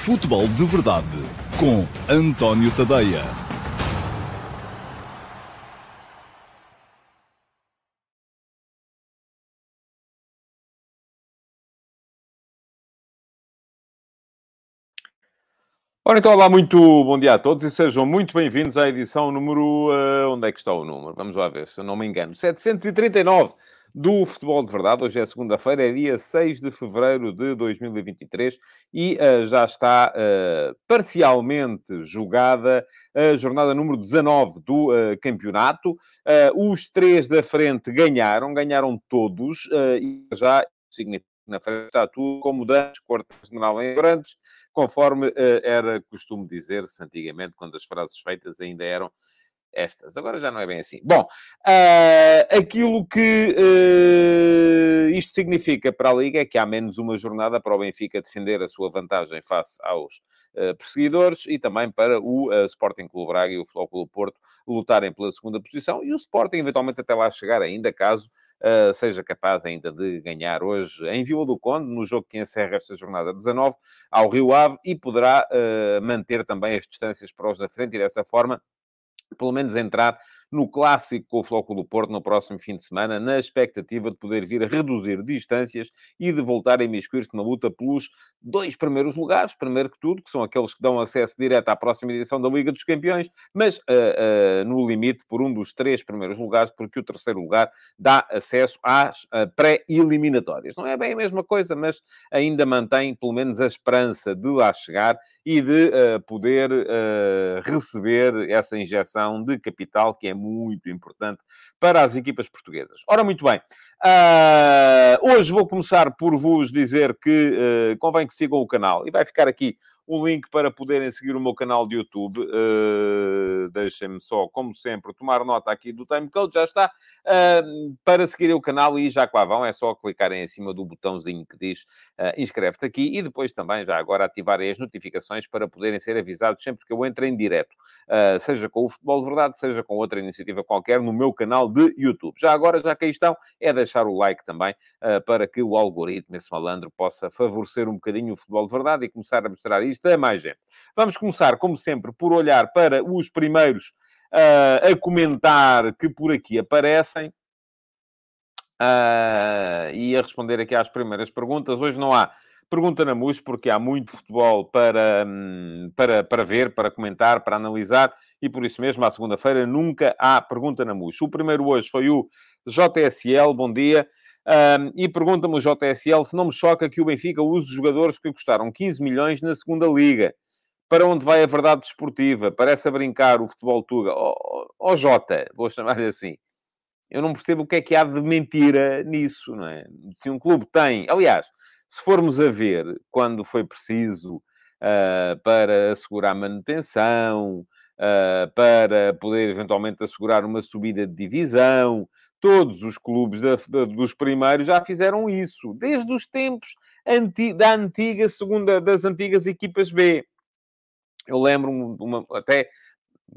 Futebol de Verdade com António Tadeia. Ora, então, olá, muito bom dia a todos e sejam muito bem-vindos à edição número. Uh, onde é que está o número? Vamos lá ver, se eu não me engano. 739 do Futebol de Verdade. Hoje é segunda-feira, é dia 6 de fevereiro de 2023 e uh, já está uh, parcialmente jogada a jornada número 19 do uh, campeonato. os três da frente ganharam, ganharam todos e já significa na frente está tudo como dantes, quarta general em grandes, conforme era costume dizer-se antigamente, quando as frases feitas ainda eram estas. Agora já não é bem assim. Bom, uh, aquilo que uh, isto significa para a Liga é que há menos uma jornada para o Benfica defender a sua vantagem face aos uh, perseguidores e também para o Sporting Clube Braga e o Clube Porto lutarem pela segunda posição e o Sporting eventualmente até lá chegar ainda, caso Uh, seja capaz ainda de ganhar hoje em Vila do Conde, no jogo que encerra esta jornada 19, ao Rio Ave, e poderá uh, manter também as distâncias para os da frente e dessa forma pelo menos entrar no clássico com o Flóculo do Porto no próximo fim de semana, na expectativa de poder vir a reduzir distâncias e de voltar a imiscuir-se na luta pelos dois primeiros lugares, primeiro que tudo, que são aqueles que dão acesso direto à próxima edição da Liga dos Campeões, mas uh, uh, no limite por um dos três primeiros lugares, porque o terceiro lugar dá acesso às uh, pré-eliminatórias. Não é bem a mesma coisa, mas ainda mantém pelo menos a esperança de lá chegar e de poder receber essa injeção de capital que é muito importante para as equipas portuguesas. Ora, muito bem. Uh, hoje vou começar por vos dizer que uh, convém que sigam o canal e vai ficar aqui um link para poderem seguir o meu canal de YouTube. Uh, Deixem-me só, como sempre, tomar nota aqui do timecode. Já está. Uh, para seguirem o canal e já lá vão, é só clicarem em cima do botãozinho que diz uh, inscreve-te aqui e depois também, já agora, ativarem as notificações para poderem ser avisados sempre que eu entre em direto. Uh, seja com o Futebol de Verdade, seja com outra iniciativa qualquer no meu canal de YouTube. Já agora, já que aí estão, é deixar o like também para que o algoritmo, esse malandro, possa favorecer um bocadinho o Futebol de Verdade e começar a mostrar isto a mais gente. Vamos começar, como sempre, por olhar para os primeiros uh, a comentar que por aqui aparecem. Uh, e a responder aqui às primeiras perguntas. Hoje não há pergunta na MUS, porque há muito futebol para, hum, para, para ver, para comentar, para analisar, e por isso mesmo, à segunda-feira, nunca há pergunta na MUS. O primeiro hoje foi o JSL, bom dia. Um, e pergunta-me o JSL se não me choca que o Benfica use jogadores que custaram 15 milhões na segunda liga. Para onde vai a verdade desportiva? Parece a brincar o futebol tuga. Ó oh, oh, Jota, vou chamar-lhe assim. Eu não percebo o que é que há de mentira nisso, não é? Se um clube tem... Aliás, se formos a ver quando foi preciso uh, para assegurar manutenção, uh, para poder eventualmente assegurar uma subida de divisão, Todos os clubes da, da, dos primeiros já fizeram isso, desde os tempos anti, da antiga segunda, das antigas equipas B. Eu lembro-me até,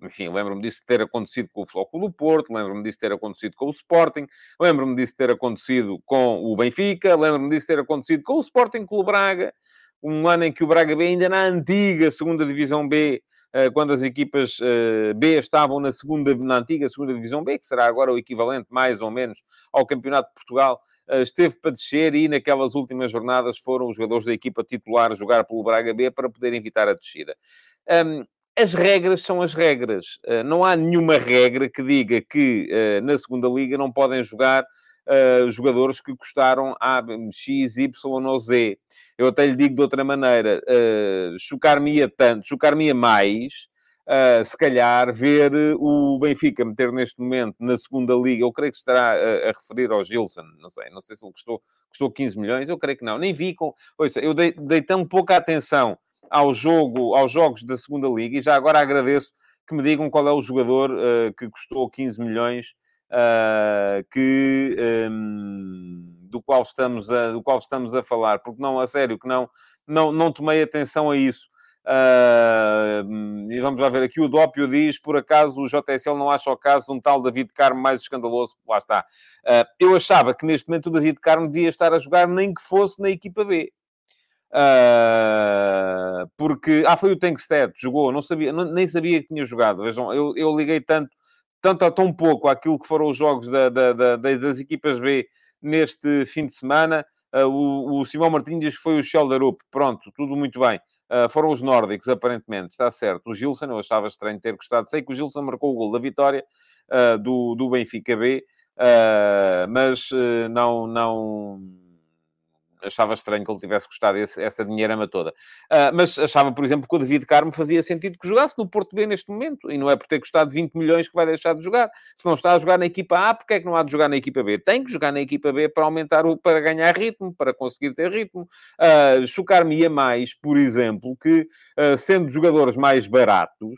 enfim, lembro-me disso ter acontecido com o Flóculo do Porto, lembro-me disso ter acontecido com o Sporting, lembro-me disso ter acontecido com o Benfica, lembro-me disso ter acontecido com o Sporting Clube Braga, um ano em que o Braga B ainda na antiga segunda divisão B quando as equipas eh, B estavam na segunda, na antiga segunda divisão B, que será agora o equivalente mais ou menos ao Campeonato de Portugal, eh, esteve para descer e naquelas últimas jornadas foram os jogadores da equipa titular jogar pelo Braga B para poder evitar a descida. as regras são as regras. não há nenhuma regra que diga que na segunda liga não podem jogar jogadores que custaram A, X, Y ou Z. Eu até lhe digo de outra maneira, uh, chocar-me-ia tanto, chocar-me-ia mais, uh, se calhar, ver o Benfica meter neste momento na segunda liga, eu creio que estará a, a referir ao Gilson, não sei, não sei se ele custou, custou 15 milhões, eu creio que não, nem vi com... Ouça, eu dei, dei tão pouca atenção ao jogo, aos jogos da segunda liga, e já agora agradeço que me digam qual é o jogador uh, que custou 15 milhões, uh, que... Um, do qual estamos a, do qual estamos a falar, porque não, a sério, que não, não, não tomei atenção a isso. Uh, e vamos lá ver aqui, o Dópio diz, por acaso o JSL não acha o caso de um tal David Carmo mais escandaloso? Lá está. Uh, eu achava que neste momento o David Carmo devia estar a jogar nem que fosse na equipa B. Uh, porque... Ah, foi o Tankstead, jogou, não sabia, não, nem sabia que tinha jogado. Vejam, eu, eu liguei tanto, tanto a tão pouco àquilo que foram os jogos da, da, da, das equipas B neste fim de semana. Uh, o, o Simão Martins foi o Schelderup. Pronto, tudo muito bem. Uh, foram os nórdicos, aparentemente, está certo. O Gilson, eu achava estranho ter gostado. Sei que o Gilson marcou o gol da vitória uh, do, do Benfica B, mas não, não, achava estranho que ele tivesse gostado desse, essa dinheirama toda. Uh, mas achava, por exemplo, que o David Carmo fazia sentido que jogasse no Porto B neste momento. E não é por ter custado 20 milhões que vai deixar de jogar. Se não está a jogar na equipa A, porque é que não há de jogar na equipa B? Tem que jogar na equipa B para aumentar, o, para ganhar ritmo, para conseguir ter ritmo. Uh, Chocar-me-ia mais, por exemplo, que uh, sendo jogadores mais baratos,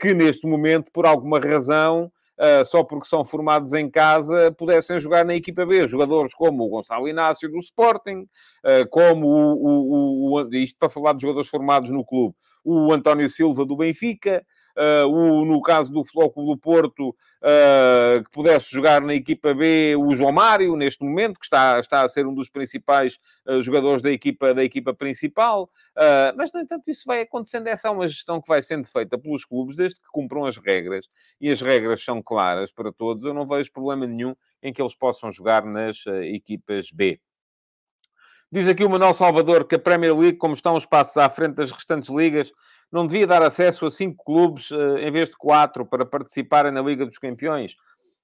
que neste momento, por alguma razão, uh, só porque são formados em casa, pudessem jogar na equipa B. Jogadores como o Gonçalo Inácio do Sporting, uh, como o, o, o, Isto para falar de jogadores formados no clube. O António Silva do Benfica, uh, o, no caso do Flóculo do Porto, uh, que pudesse jogar na equipa B o João Mário, neste momento, que está, está a ser um dos principais uh, jogadores da equipa, da equipa principal. Uh, mas, no entanto, isso vai acontecendo. Essa é uma gestão que vai sendo feita pelos clubes, desde que cumpram as regras. E as regras são claras para todos. Eu não vejo problema nenhum em que eles possam jogar nas equipas B. Diz aqui o Manuel Salvador que a Premier League, como estão os passos à frente das restantes ligas, não devia dar acesso a cinco clubes uh, em vez de quatro para participarem na Liga dos Campeões?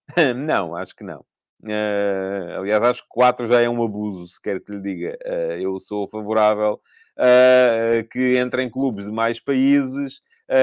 não, acho que não. Uh, aliás, acho que quatro já é um abuso, se quer que lhe diga. Uh, eu sou favorável a que entrem clubes de mais países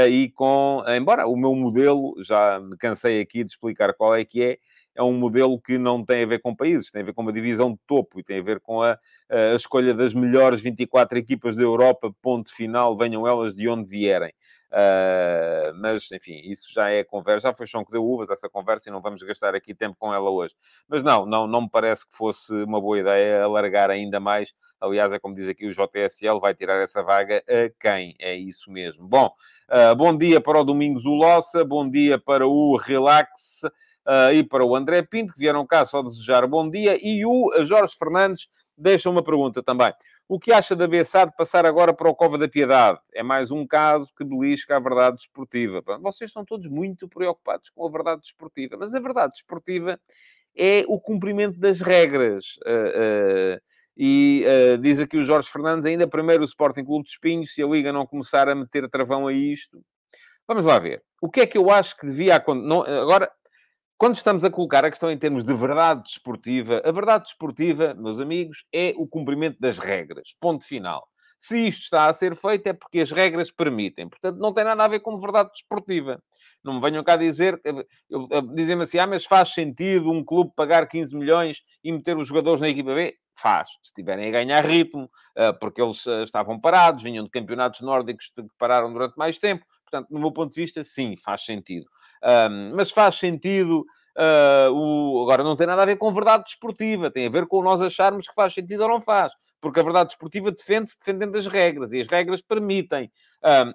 e com... Embora o meu modelo, já me cansei aqui de explicar qual é que é, é um modelo que não tem a ver com países, tem a ver com uma divisão de topo e tem a ver com a, a escolha das melhores 24 equipas da Europa, ponto final, venham elas de onde vierem. Uh, mas, enfim, isso já é conversa, já foi chão que deu uvas essa conversa e não vamos gastar aqui tempo com ela hoje. Mas não, não, não me parece que fosse uma boa ideia alargar ainda mais. Aliás, é como diz aqui o JSL, vai tirar essa vaga a quem? É isso mesmo. Bom, uh, bom dia para o Domingos Ulossa, bom dia para o Relax, uh, e para o André Pinto, que vieram cá só desejar bom dia, e o Jorge Fernandes deixa uma pergunta também. O que acha da Bessade passar agora para o Cova da Piedade? É mais um caso que belisca a verdade desportiva. Vocês estão todos muito preocupados com a verdade desportiva, mas a verdade desportiva é o cumprimento das regras. Uh, uh, e uh, diz aqui o Jorge Fernandes, ainda primeiro o Sporting Clube de Espinhos, se a Liga não começar a meter travão a isto. Vamos lá ver. O que é que eu acho que devia acontecer? Agora, quando estamos a colocar a questão em termos de verdade desportiva, a verdade desportiva, meus amigos, é o cumprimento das regras. Ponto final. Se isto está a ser feito é porque as regras permitem. Portanto, não tem nada a ver com verdade desportiva. Não me venham cá dizer, dizem-me assim, ah, mas faz sentido um clube pagar 15 milhões e meter os jogadores na equipa B? Faz. Se estiverem a ganhar ritmo, ah, porque eles estavam parados, vinham de campeonatos nórdicos que pararam durante mais tempo. Portanto, no meu ponto de vista, sim, faz sentido. Um, mas faz sentido. Uh, o... Agora, não tem nada a ver com verdade desportiva, tem a ver com nós acharmos que faz sentido ou não faz, porque a verdade desportiva defende-se defendendo as regras e as regras permitem.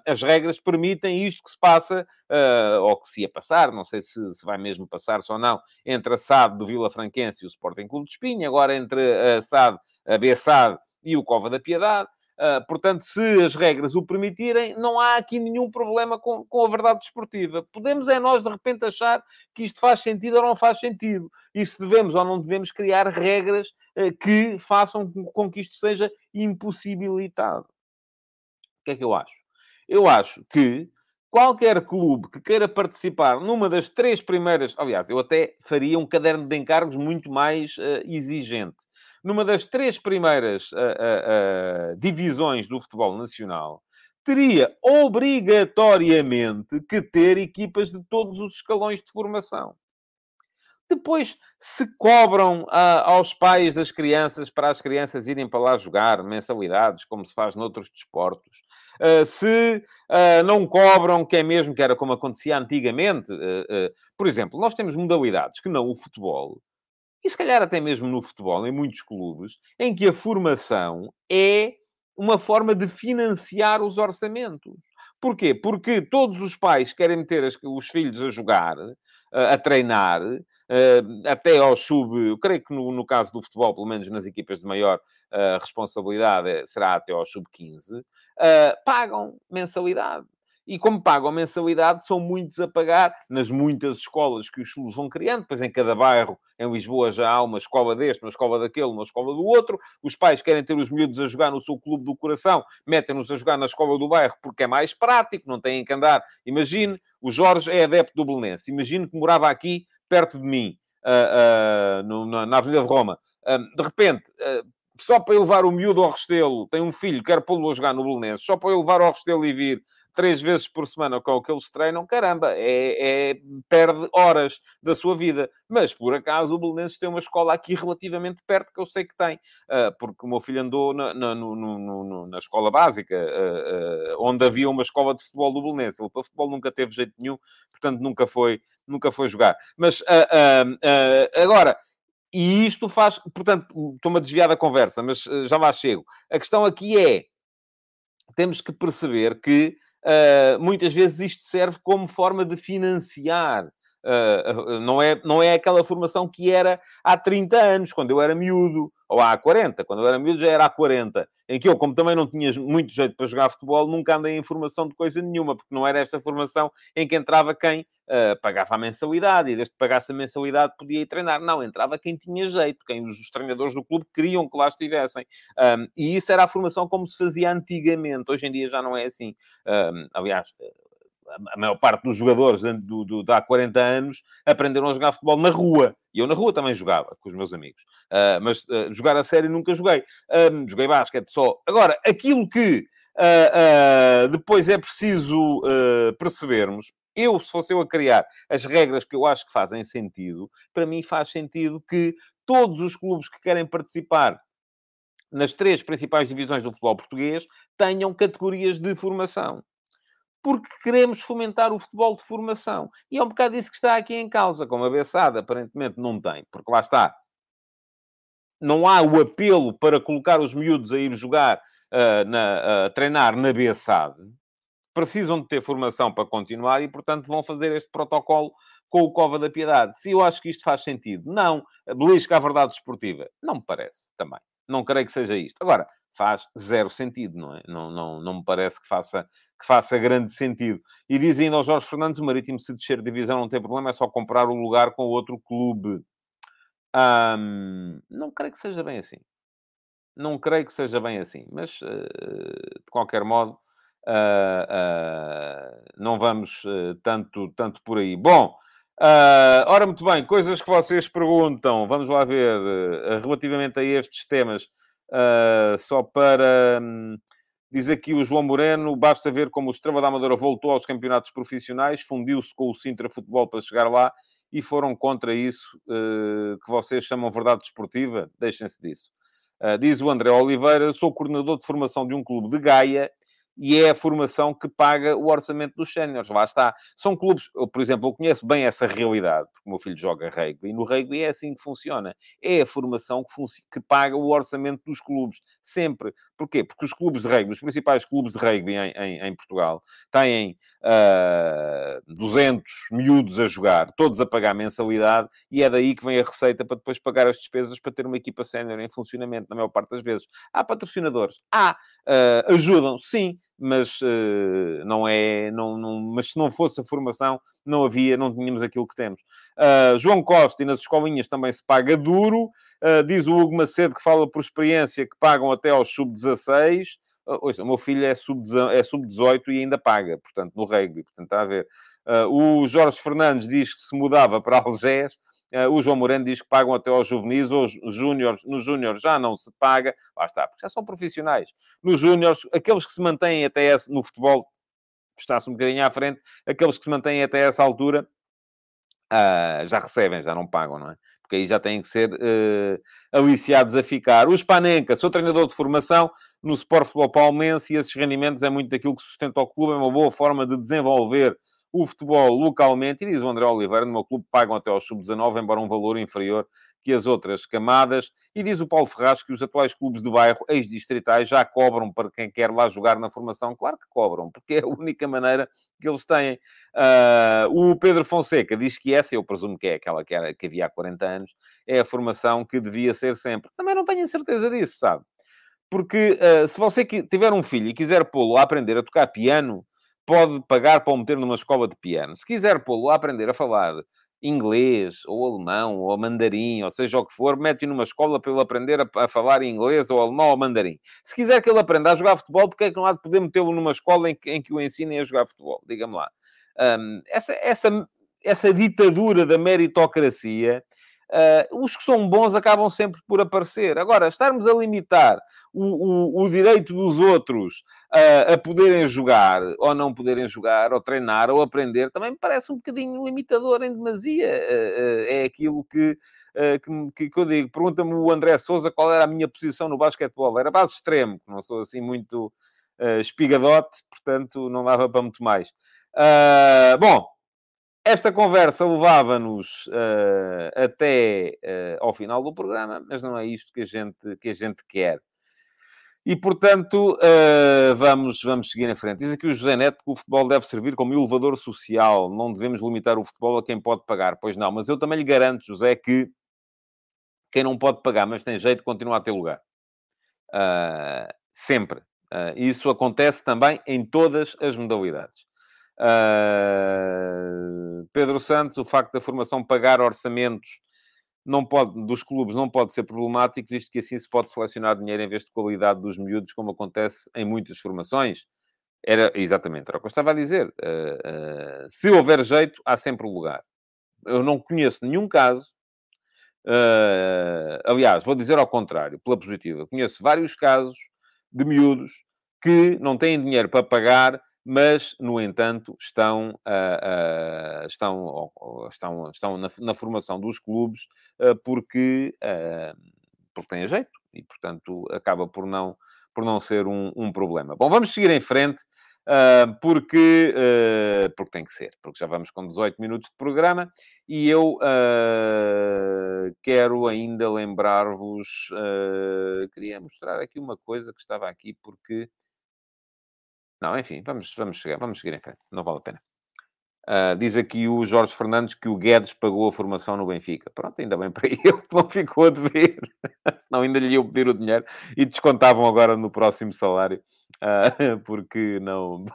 as regras permitem isto que se passa, uh, ou que se ia passar, não sei se, se vai mesmo passar-se ou não, entre a SAD do Vila Franquense e o Sporting Clube de Espinha, agora entre a SAD, a B-SAD e o Cova da Piedade. Uh, portanto, se as regras o permitirem, não há aqui nenhum problema com, com a verdade desportiva. Podemos é nós, de repente, achar que isto faz sentido ou não faz sentido. E se devemos ou não devemos criar regras uh, que façam com que isto seja impossibilitado. O que é que eu acho? Eu acho que qualquer clube que queira participar numa das três primeiras... Aliás, eu até faria um caderno de encargos muito mais uh, exigente numa das três primeiras uh, uh, divisões do futebol nacional, teria obrigatoriamente que ter equipas de todos os escalões de formação. Depois, se cobram aos pais das crianças para as crianças irem para lá jogar mensalidades, como se faz noutros desportos, se não cobram, que é mesmo que era como acontecia antigamente, por exemplo, nós temos modalidades que não o futebol, e se calhar até mesmo no futebol, em muitos clubes, em que a formação é uma forma de financiar os orçamentos. Porquê? Porque todos os pais querem meter os filhos a jogar, a treinar, uh, até ao sub, eu creio que no, no, caso do futebol, pelo menos nas equipas de maior uh, responsabilidade, será até ao sub 15, uh, pagam mensalidade. E como pagam mensalidade, são muitos a pagar nas muitas escolas que os clubes vão criando. Pois em cada bairro, em Lisboa, já há uma escola deste, uma escola daquele, uma escola do outro. Os pais querem ter os miúdos a jogar no seu clube do coração, metem-nos a jogar na escola do bairro porque é mais prático, não têm que andar. Imagine, o Jorge é adepto do Belenense. Imagine que morava aqui, perto de mim, uh, uh, no, na, Avenida de Roma. Uh, de repente, só para levar o miúdo ao Restelo, tem um filho, quer pô-lo a jogar no Belenense, só para eu levar ao Restelo e vir três vezes por semana com o que eles treinam, caramba, é, é, perde horas da sua vida. Mas, por acaso, o Belenenses tem uma escola aqui relativamente perto, que eu sei que tem, uh, porque o meu filho andou na, na, no, no, no, na escola básica, uh, uh, onde havia uma escola de futebol do Belenenses. Ele para futebol nunca teve jeito nenhum, portanto, nunca foi, nunca foi jogar. Mas, agora... E isto faz, portanto, estou-me a desviar da conversa, mas já lá chego. A questão aqui é, temos que perceber que uh, muitas vezes isto serve como forma de financiar. Uh, não, é, não é aquela formação que era há 30 anos, quando eu era miúdo, ou há 40, quando eu era miúdo já era há 40, em que eu, como também não tinha muito jeito para jogar futebol, nunca andei em formação de coisa nenhuma, porque não era esta formação em que entrava quem uh, pagava a mensalidade, e desde que pagasse a mensalidade podia ir treinar. Não, entrava quem tinha jeito, quem os, os treinadores do clube queriam que lá estivessem. Um, e isso era a formação como se fazia antigamente. Hoje em dia já não é assim. Um, aliás, a maior parte dos jogadores do, do, de há 40 anos aprenderam a jogar futebol na rua. E eu na rua também jogava com os meus amigos. Uh, mas uh, jogar a sério nunca joguei. Um, joguei basquete só. Agora, aquilo que uh, depois é preciso percebermos, eu, se fosse eu a criar as regras que eu acho que fazem sentido, para mim faz sentido que todos os clubes que querem participar nas três principais divisões do futebol português tenham categorias de formação porque queremos fomentar o futebol de formação. E é um bocado isso que está aqui em causa, como a Bessada aparentemente não tem, porque lá está. Não há o apelo para colocar os miúdos a ir jogar, uh, na, uh, treinar na Bessade. Precisam de ter formação para continuar e, portanto, vão fazer este protocolo com o Cova da Piedade. Se eu acho que isto faz sentido, não. Belisca a verdade desportiva. Não me parece, também. Não creio que seja isto. Agora, faz zero sentido, não é? Não, não, não me parece que faça, que faça grande sentido. E diz ainda ao Jorge Fernandes, o Marítimo se descer de divisão não tem problema, é só comprar o lugar com outro clube. não creio que seja bem assim. Não creio que seja bem assim, mas uh, de qualquer modo uh, uh, não vamos tanto, tanto por aí. Bom, ora muito bem, coisas que vocês perguntam, vamos lá ver, relativamente a estes temas. Uh, só para um, diz aqui o João Moreno, basta ver como o Estrela da Amadora voltou aos campeonatos profissionais, fundiu-se com o Sintra Futebol para chegar lá e foram contra isso uh, que vocês chamam verdade desportiva. Deixem-se disso. Uh, diz o André Oliveira, sou coordenador de formação de um clube de Gaia e é a formação que paga o orçamento dos séniores. Lá está. São clubes, eu, por exemplo, eu conheço bem essa realidade, porque o meu filho joga rugby, e no rugby é assim que funciona. É a formação que, que paga o orçamento dos clubes, sempre. Porquê? Porque os clubes de rugby, os principais clubes de rugby em, em, em Portugal, têm uh, 200 miúdos a jogar, todos a pagar mensalidade, e é daí que vem a receita para depois pagar as despesas para ter uma equipa sénior em funcionamento, na maior parte das vezes. Há patrocinadores? Há. Uh, ajudam? Sim mas uh, não é, não, não, mas se não fosse a formação, não havia, não tínhamos aquilo que temos. Uh, João Costa e nas escolinhas também se paga duro, uh, diz o Hugo Macedo que fala por experiência que pagam até aos sub-16. Uh, o meu filho é sub-18 é sub e ainda paga, portanto, no rugby, portanto, está a ver. o Jorge Fernandes diz que se mudava para Algés, o João Moreno diz que pagam até aos juvenis, ou júniores, nos júniores já não se paga, lá está, porque já são profissionais. Nos júniores, aqueles que se mantêm até esse, no futebol, está-se um bocadinho à frente, aqueles que se mantêm até essa altura uh, já recebem, já não pagam, não é? Porque aí já têm que ser uh, aliciados a ficar. O Spanenka, sou treinador de formação no Sport Futebol Palmense e esses rendimentos é muito daquilo que sustenta o clube, é uma boa forma de desenvolver o futebol localmente, e diz o André Oliveira, no meu clube pagam até aos sub-19, embora um valor inferior que as outras camadas. E diz o Paulo Ferraz que os atuais clubes de bairro, ex-distritais, já cobram para quem quer lá jogar na formação. Claro que cobram, porque é a única maneira que eles têm. Uh, o Pedro Fonseca diz que essa, eu presumo que é aquela que, era, que havia há 40 anos, é a formação que devia ser sempre. Também não tenho certeza disso, sabe? Porque uh, se você tiver um filho e quiser pô-lo a aprender a tocar piano, pode pagar para o meter numa escola de piano. Se quiser pô-lo a aprender a falar inglês, ou alemão, ou mandarim, ou seja o que for, mete-o numa escola para ele aprender a, a, falar inglês, ou alemão, ou mandarim. Se quiser que ele aprenda a jogar futebol, porque é que não há de poder metê-lo numa escola em que, em que o ensinem a jogar futebol? Diga-me lá. Um, essa, essa, essa ditadura da meritocracia Uh, os que são bons acabam sempre por aparecer. Agora, estarmos a limitar o, o, o direito dos outros uh, a poderem jogar, ou não poderem jogar, ou treinar, ou aprender, também me parece um bocadinho limitador em demasia. Uh, é aquilo que, que, que, eu digo. Pergunta-me o André Souza qual era a minha posição no basquetebol. Era base extremo, não sou assim muito espigadote, portanto não dava para muito mais. bom, esta conversa levava-nos uh, até uh, ao final do programa, mas não é isto que a gente, que a gente quer. E, portanto, uh, vamos, vamos seguir em frente. Diz aqui o José Neto que o futebol deve servir como elevador social. Não devemos limitar o futebol a quem pode pagar. Pois não, mas eu também lhe garanto, José, que quem não pode pagar, mas tem jeito, continua a ter lugar. sempre. isso acontece também em todas as modalidades. Uh, Pedro Santos, o facto da formação pagar orçamentos não pode, dos clubes não pode ser problemático, visto que assim se pode selecionar dinheiro em vez de qualidade dos miúdos, como acontece em muitas formações. Era exatamente, era o que eu estava a dizer. Uh, uh, se houver jeito, há sempre lugar. Eu não conheço nenhum caso. aliás, vou dizer ao contrário, pela positiva. Conheço vários casos de miúdos que não têm dinheiro para pagar mas, no entanto, estão, uh, uh, estão, estão, estão na, na, formação dos clubes uh, porque, porque têm jeito e, portanto, acaba por não, por não ser um, um problema. Bom, vamos seguir em frente. porque, porque tem que ser, porque já vamos com 18 minutos de programa e eu quero ainda lembrar-vos, queria mostrar aqui uma coisa que estava aqui porque não, enfim, vamos, vamos, chegar, vamos seguir em frente. Não vale a pena. Uh, diz aqui o Jorge Fernandes que o Guedes pagou a formação no Benfica. Pronto, ainda bem para ele que não ficou a dever. Senão ainda lhe iam pedir o dinheiro e descontavam agora no próximo salário. Uh, porque não...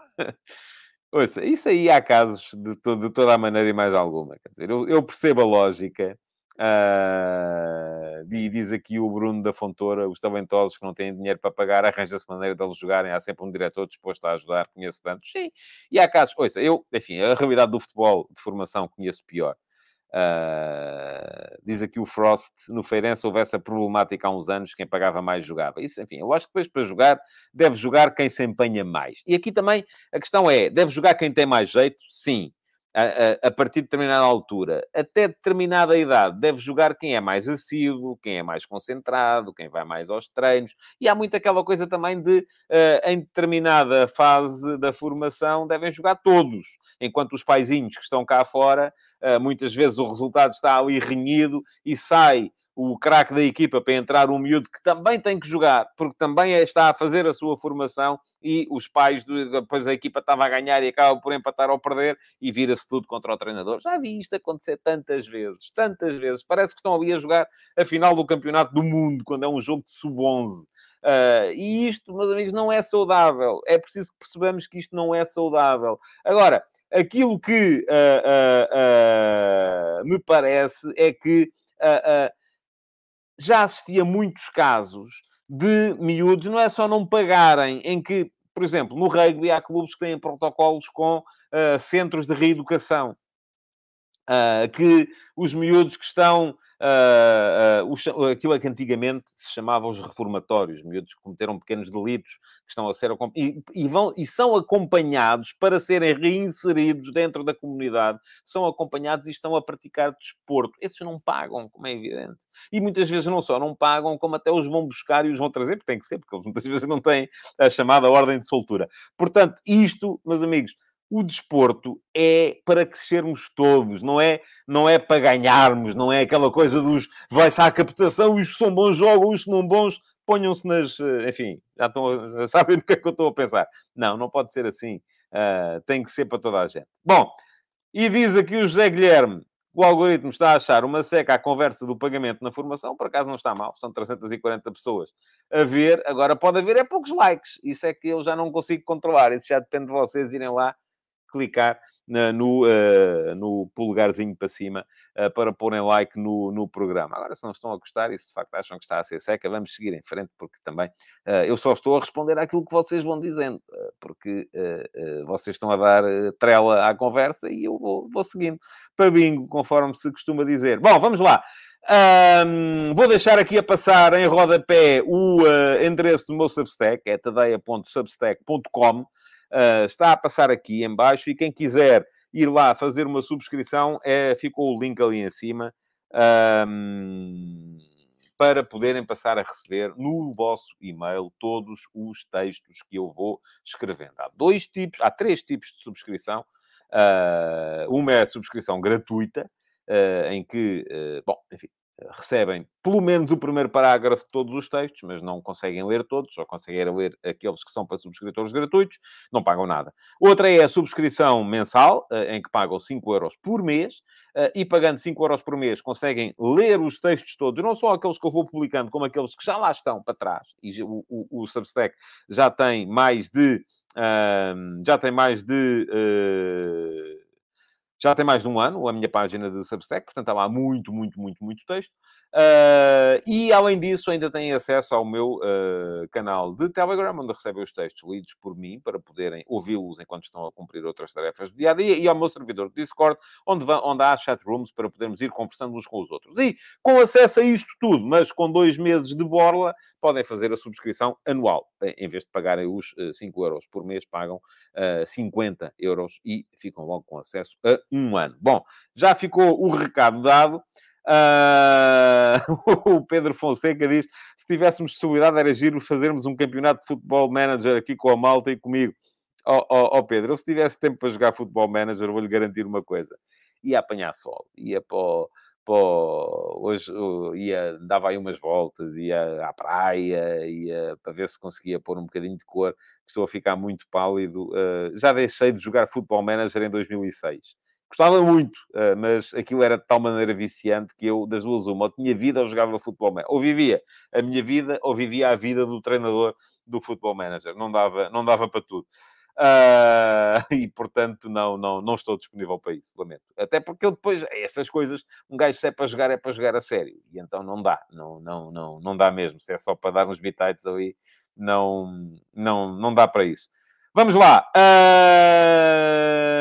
Ouça, isso aí há casos de, to de, toda a maneira e mais alguma. Quer dizer, eu, eu percebo a lógica Uh, e diz aqui o Bruno da Fontoura, os talentosos que não têm dinheiro para pagar, arranja-se maneira de eles jogarem, há sempre um diretor disposto a ajudar, conheço tantos. Sim, e há casos, ouça, eu, enfim, a realidade do futebol de formação conheço pior. Uh, diz aqui o Frost, no Feirense houve essa problemática há uns anos, quem pagava mais jogava. Isso, enfim, eu acho que depois para jogar, deve jogar quem se empenha mais. E aqui também a questão é, deve jogar quem tem mais jeito? Sim a, a, partir de determinada altura, até determinada idade, deve jogar quem é mais assíduo, quem é mais concentrado, quem vai mais aos treinos. E há muito aquela coisa também de, uh, em determinada fase da formação, devem jogar todos. Enquanto os paizinhos que estão cá fora, uh, muitas vezes o resultado está ali renhido e sai o craque da equipa para entrar um miúdo que também tem que jogar, porque também é, está a fazer a sua formação e os pais, depois a equipa estava a ganhar e acaba por empatar ou perder e vira-se tudo contra o treinador. Já vi isto acontecer tantas vezes, tantas vezes. Parece que estão ali a jogar a final do campeonato do mundo, quando é um jogo de sub-11. Uh, ah, e isto, meus amigos, não é saudável. É preciso que percebamos que isto não é saudável. Agora, aquilo que uh, uh, me parece é que já assisti a muitos casos de miúdos, não é só não pagarem, em que, por exemplo, no rugby há clubes que têm protocolos com uh, centros de reeducação. Uh, que os miúdos que estão uh, uh, aquilo que antigamente se chamava os reformatórios, miúdos que cometeram pequenos delitos, que estão a ser e, e, vão, e são acompanhados para serem reinseridos dentro da comunidade, são acompanhados e estão a praticar desporto. Esses não pagam, como é evidente. E muitas vezes não só não pagam, como até os vão buscar e os vão trazer, porque tem que ser, porque eles muitas vezes não têm a chamada ordem de soltura. Portanto, isto, meus amigos, o desporto é para crescermos todos, não é, não é para ganharmos, não é aquela coisa dos vai-se à captação, os que são bons jogam, os que não bons ponham-se nas. Eh, enfim, já, estão, já sabem no que é que eu estou a pensar. Não, não pode ser assim. Uh, tem que ser para toda a gente. Bom, e diz aqui o José Guilherme, o algoritmo está a achar uma seca à conversa do pagamento na formação, por acaso não está mal, estão 340 pessoas a ver, agora pode haver é poucos likes, isso é que eu já não consigo controlar, isso já depende de vocês irem lá clicar no, uh, no polegarzinho para cima uh, para porem like no, no programa. Agora, se não estão a gostar e se de facto acham que está a ser seca, vamos seguir em frente, porque também uh, eu só estou a responder àquilo que vocês vão dizendo, porque vocês estão a dar trela à conversa e eu vou, vou seguindo para bingo, conforme se costuma dizer. Bom, vamos lá. Um, vou deixar aqui a passar em rodapé o endereço do meu Substack, é tadeia.substack.com. Uh, está a passar aqui em baixo e quem quiser ir lá fazer uma subscrição, é, ficou o link ali em cima um, para poderem passar a receber no vosso e-mail todos os textos que eu vou escrevendo. Há dois tipos, há três tipos de subscrição. Uh, uma é a subscrição gratuita, uh, em que, bom, enfim, recebem pelo menos o primeiro parágrafo de todos os textos, mas não conseguem ler todos, só conseguem ler aqueles que são para subscritores gratuitos, não pagam nada. Outra é a subscrição mensal, eh, em que pagam 5 euros por mês, eh, e pagando 5 euros por mês conseguem ler os textos todos, não só aqueles que eu vou publicando, como aqueles que já lá estão para trás. E o, o, o Substack já tem mais de... Uh, já tem mais de... Já tem mais de um ano a minha página de Substack, portanto há lá muito, muito, muito, muito texto. Uh, e, além disso, ainda têm acesso ao meu uh, canal de Telegram, onde recebem os textos lidos por mim, para poderem ouvi-los enquanto estão a cumprir outras tarefas do dia a dia, e ao meu servidor de Discord, onde, vão, onde há chat rooms para podermos ir conversando uns com os outros. E, com acesso a isto tudo, mas com dois meses de borla, podem fazer a subscrição anual. Em vez de pagarem os uh, 5 euros por mês, pagam uh, 50 euros e ficam logo com acesso a um ano. Bom, já ficou o recado dado. Uh, o Pedro Fonseca diz: se tivéssemos possibilidade, era giro fazermos um campeonato de futebol manager aqui com a malta e comigo. Ó oh, oh, oh, Pedro, eu se tivesse tempo para jogar futebol manager, vou-lhe garantir uma coisa: ia apanhar sol, ia para para hoje ia, dava aí umas voltas, ia à praia, ia para ver se conseguia pôr um bocadinho de cor. Estou a ficar muito pálido. Uh, já deixei de jogar futebol manager em 2006 Gostava muito, eh, mas aquilo era de tal maneira viciante que eu, das duas, uma, ou tinha vida ou jogava futebol manager. Ou vivia a minha vida ou vivia a vida do treinador do futebol manager. Não dava, não dava para tudo. Uh, e portanto não, não, não estou disponível para isso, lamento. Até porque eu depois, essas coisas, um gajo se é para jogar, é para jogar a sério. E então não dá, não, não, não, não dá mesmo. Se é só para dar uns bitites ali, não, não, não dá para isso. Vamos lá. Uh...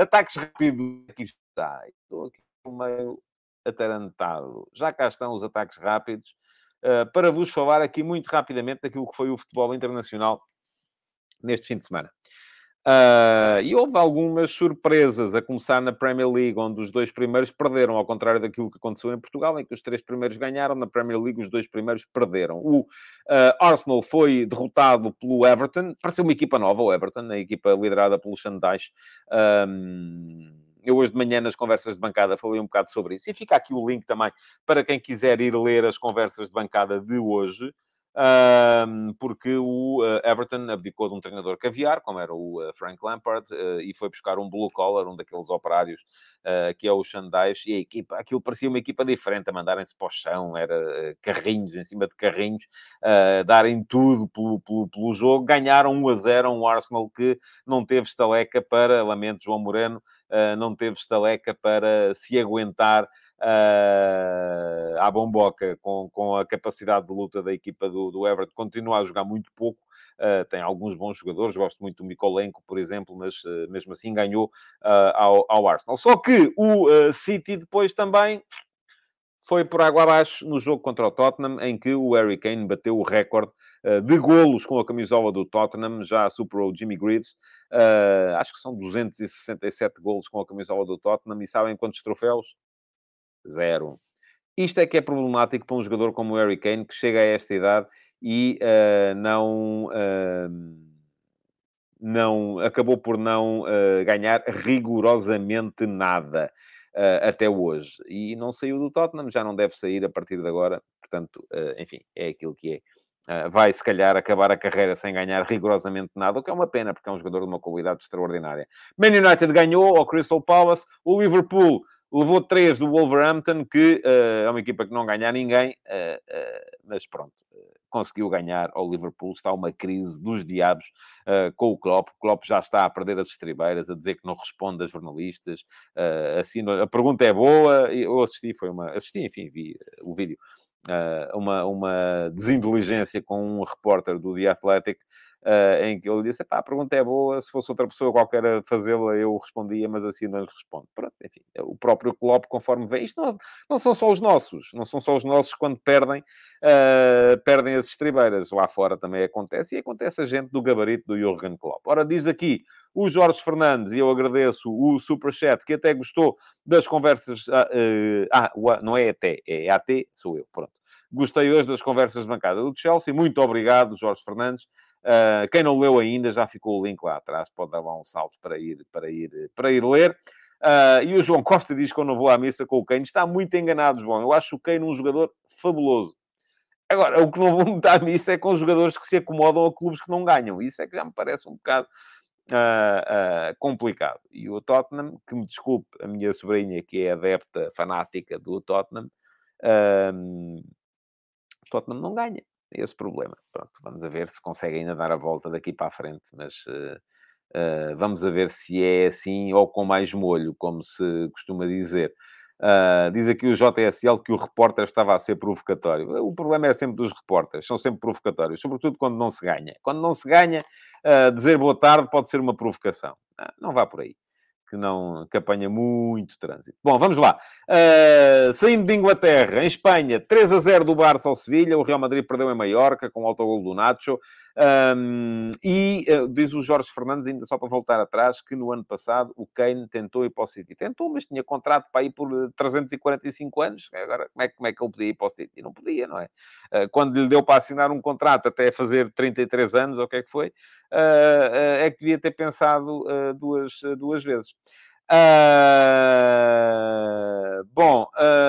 Ataques rápidos. Aqui está. Estou aqui meio atarantado. Já cá estão os ataques rápidos. Uh, para vos falar aqui muito rapidamente daquilo que foi o futebol internacional neste fim de semana. Uh, e houve algumas surpresas, a começar na Premier League, onde os dois primeiros perderam, ao contrário daquilo que aconteceu em Portugal, em que os três primeiros ganharam, na Premier League os dois primeiros perderam. O uh, Arsenal foi derrotado pelo Everton, pareceu uma equipa nova, o Everton, a equipa liderada pelo Shandais. Um, eu hoje de manhã nas conversas de bancada falei um bocado sobre isso. E fica aqui o link também para quem quiser ir ler as conversas de bancada de hoje porque o uh, Everton abdicou de um treinador caviar, como era o uh, Frank Lampard, uh, e foi buscar um blue collar, um daqueles operários que é o Xandais, e a equipa, aquilo parecia uma equipa diferente, a mandarem-se para o chão, era carrinhos em cima de carrinhos, darem tudo pelo, pelo, pelo, jogo, ganharam 1 a 0 um Arsenal que não teve estaleca para, lamento João Moreno, não teve estaleca para se aguentar uh, à bomboca com, com a capacidade de luta da equipa do, do Everton, continua a jogar muito pouco. Uh, tem alguns bons jogadores, gosto muito do Mikolenko, por exemplo, mas uh, mesmo assim ganhou uh, ao, ao, Arsenal. Só que o City depois também foi por água abaixo no jogo contra o Tottenham, em que o Harry Kane bateu o recorde de golos com a camisola do Tottenham, já superou Jimmy Greaves. acho que são 267 golos com a camisola do Tottenham. E sabem quantos troféus? Zero. Isto é que é problemático para um jogador como o Harry Kane, que chega a esta idade e uh, não, uh, não, acabou por não uh, ganhar rigorosamente nada até hoje. E não saiu do Tottenham, já não deve sair a partir de agora. Portanto, enfim, é aquilo que é. Vai, se calhar, acabar a carreira sem ganhar rigorosamente nada, o que é uma pena, porque é um jogador de uma qualidade extraordinária. Man United ganhou ao Crystal Palace, o Liverpool levou três do Wolverhampton, que uh, é uma equipa que não ganha ninguém, uh, mas pronto, conseguiu ganhar ao Liverpool. Está uma crise dos diabos com o Klopp. O Klopp já está a perder as estribeiras, a dizer que não responde a jornalistas. assim, a pergunta é boa, eu assisti, foi uma... Assisti, enfim, vi o vídeo uh, uma, uma desinteligência com um repórter do The Athletic, uh, em que ele disse, a pergunta é boa, se fosse outra pessoa qualquer a fazê-la, eu respondia, mas assim não lhe respondo. Pronto, enfim, o próprio Klopp, conforme vê, isto não, não são só os nossos, não são só os nossos quando perdem, uh, perdem as estribeiras. Lá fora também acontece, e acontece a gente do gabarito do Jurgen Klopp. Ora, diz aqui o Jorge Fernandes, e eu agradeço o Superchat, que até gostou das conversas... Ah, uh, não é até, é AT, sou eu, pronto. Gostei hoje das conversas de bancada do Chelsea. Muito obrigado, Jorge Fernandes. Uh, quem não leu ainda, já ficou o link lá atrás. Pode dar lá um salto para ir, para ir, para ir ler. Uh, e o João Costa diz que eu não vou à missa com o Kane. Está muito enganado, João. Eu acho o Kane um jogador fabuloso. Agora, o que não vou à missa é com jogadores que se acomodam a clubes que não ganham. Isso é que já me parece um bocado uh, uh, complicado. E o Tottenham, que me desculpe a minha sobrinha, que é adepta fanática do Tottenham, uh, Tottenham não ganha. Esse problema. Pronto, vamos a ver se consegue ainda dar a volta daqui para a frente, mas uh, uh, vamos a ver se é assim ou com mais molho, como se costuma dizer. Uh, diz aqui o JSL que o repórter estava a ser provocatório. O problema é sempre dos repórteres, são sempre provocatórios, sobretudo quando não se ganha. Quando não se ganha, dizer boa tarde pode ser uma provocação. não vá por aí que não que apanha muito trânsito. Bom, vamos lá. Uh, saindo de Inglaterra, em Espanha, 3 a 0 do Barça ao Sevilha. O Real Madrid perdeu em Maiorca com o autogol do Nacho. Um, e uh, diz o Jorge Fernandes, ainda só para voltar atrás, que no ano passado o Kane tentou ir para o City. Tentou, mas tinha contrato para ir por 345 anos. Agora, como é, como é que ele podia ir para o City? Não podia, não é? Uh, quando lhe deu para assinar um contrato até fazer 33 anos, ou o que é que foi, uh, é que devia ter pensado duas, duas vezes. bom,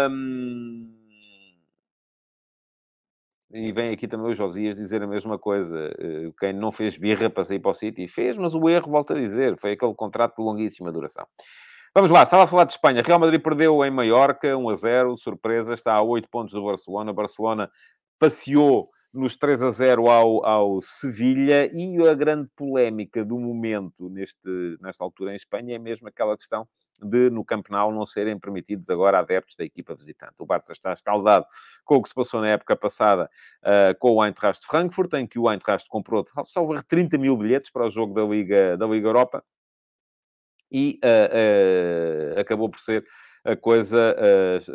um... E vem aqui também o Josias dizer a mesma coisa. Eh, quem não fez birra para sair para o City fez, mas o erro, volta a dizer, foi aquele contrato de longuíssima duração. Vamos lá, estava a falar de Espanha. Real Madrid perdeu em Maiorca, 1 a 0, surpresa, está a 8 pontos do Barcelona. Barcelona passeou nos 3 a 0 ao, ao Sevilha e a grande polémica do momento neste, nesta altura em Espanha é mesmo aquela questão de, no Camp Nou, não serem permitidos agora adeptos da equipa visitante. O Barça está escaldado com o que se passou na época passada uh, com o Eintracht de Frankfurt, em que o Eintracht comprou, salvo 30 mil bilhetes para o jogo da Liga, da Liga Europa e uh, uh, acabou por ser a coisa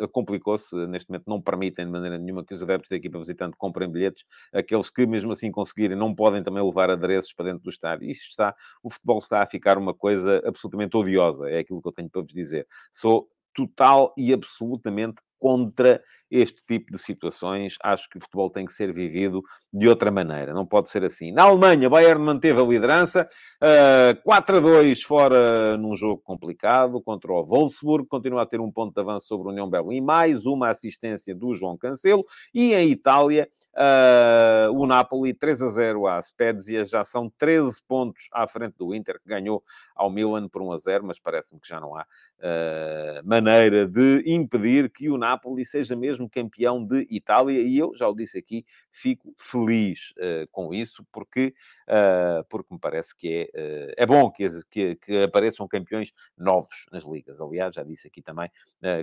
uh, complicou-se. Neste momento não permitem de maneira nenhuma que os adeptos da equipa visitante comprem bilhetes. Aqueles que mesmo assim conseguirem não podem também levar adereços para dentro do estádio. Isto está, o futebol está a ficar uma coisa absolutamente odiosa. É aquilo que eu tenho para vos dizer. Sou total e absolutamente contra este tipo de situações. Acho que o futebol tem que ser vivido de outra maneira, não pode ser assim. Na Alemanha, Bayern manteve a liderança, uh, 4 a 2 fora num jogo complicado contra o Wolfsburg, continua a ter um ponto de avanço sobre o União Berlim, mais uma assistência do João Cancelo, e em Itália, uh, o Napoli 3 a 0 à Spezia, já são 13 pontos à frente do Inter, que ganhou ao Milan por 1 a 0, mas parece-me que já não há uh, maneira de impedir que o Napoli seja mesmo campeão de Itália, e eu já o disse aqui, fico feliz uh, com isso, porque, uh, porque me parece que é, é bom que, que, que, apareçam campeões novos nas ligas. Aliás, já disse aqui também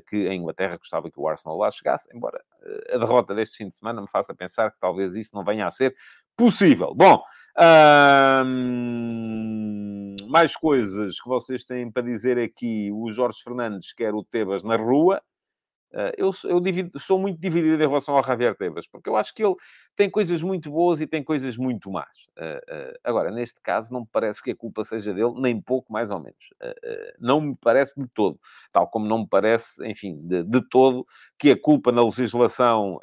que em Inglaterra gostava que o Arsenal lá chegasse, embora a derrota deste fim de semana me faça pensar que talvez isso não venha a ser possível. Bom, mais coisas que vocês têm para dizer aqui. O Jorge Fernandes quer o Tebas na rua. Uh, eu, eu divido, sou muito dividido em relação ao Javier Tebas, porque eu acho que ele tem coisas muito boas e tem coisas muito más. Uh, uh, agora, neste caso, não me parece que a culpa seja dele, nem pouco, mais ou menos. não me parece de todo. Tal como não me parece, enfim, de, de todo, que a culpa na legislação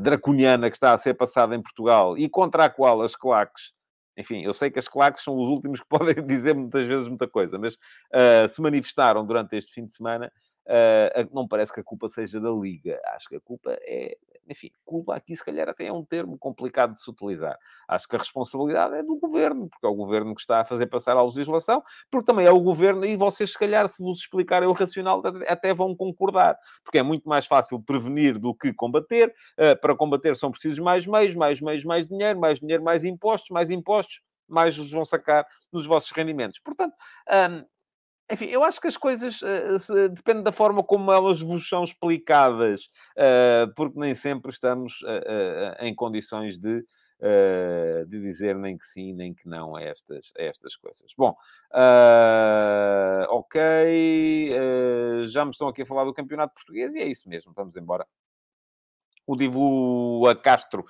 draconiana que está a ser passada em Portugal e contra a qual as claques enfim, eu sei que as claques são os últimos que podem dizer muitas vezes muita coisa, mas uh, se manifestaram durante este fim de semana Uh, não parece que a culpa seja da Liga. Acho que a culpa é, enfim, culpa aqui se calhar até é um termo complicado de se utilizar. Acho que a responsabilidade é do governo, porque é o governo que está a fazer passar a legislação, porque também é o governo, e vocês, se calhar, se vos explicarem o racional, até vão concordar, porque é muito mais fácil prevenir do que combater. Uh, para combater são precisos mais meios, mais meios, mais dinheiro, mais dinheiro, mais impostos, mais impostos mais os vão sacar nos vossos rendimentos. Portanto, um, enfim, eu acho que as coisas uh, depende da forma como elas vos são explicadas, uh, porque nem sempre estamos uh, em condições de, de dizer nem que sim, nem que não a estas, a estas coisas. Bom, ok, já me estão aqui a falar do campeonato português e é isso mesmo, vamos embora. O Divo a Castro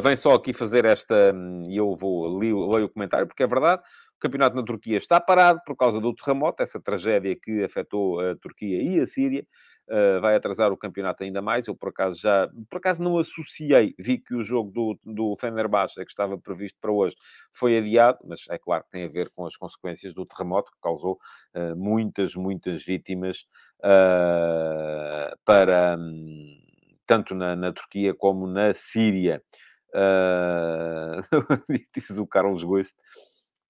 vem só aqui fazer esta, hum, e eu vou ler o comentário, porque é verdade. O campeonato na Turquia está parado por causa do terremoto, essa tragédia que afetou a Turquia e a Síria. Uh, vai atrasar o campeonato ainda mais. Eu, por acaso, já... Por acaso, não associei. Vi que o jogo do, do Fenerbahçe, que estava previsto para hoje, foi adiado. Mas é claro que tem a ver com as consequências do terremoto, que causou uh, muitas, muitas vítimas uh, para... Um, tanto na, na, Turquia como na Síria. diz o Carlos Goist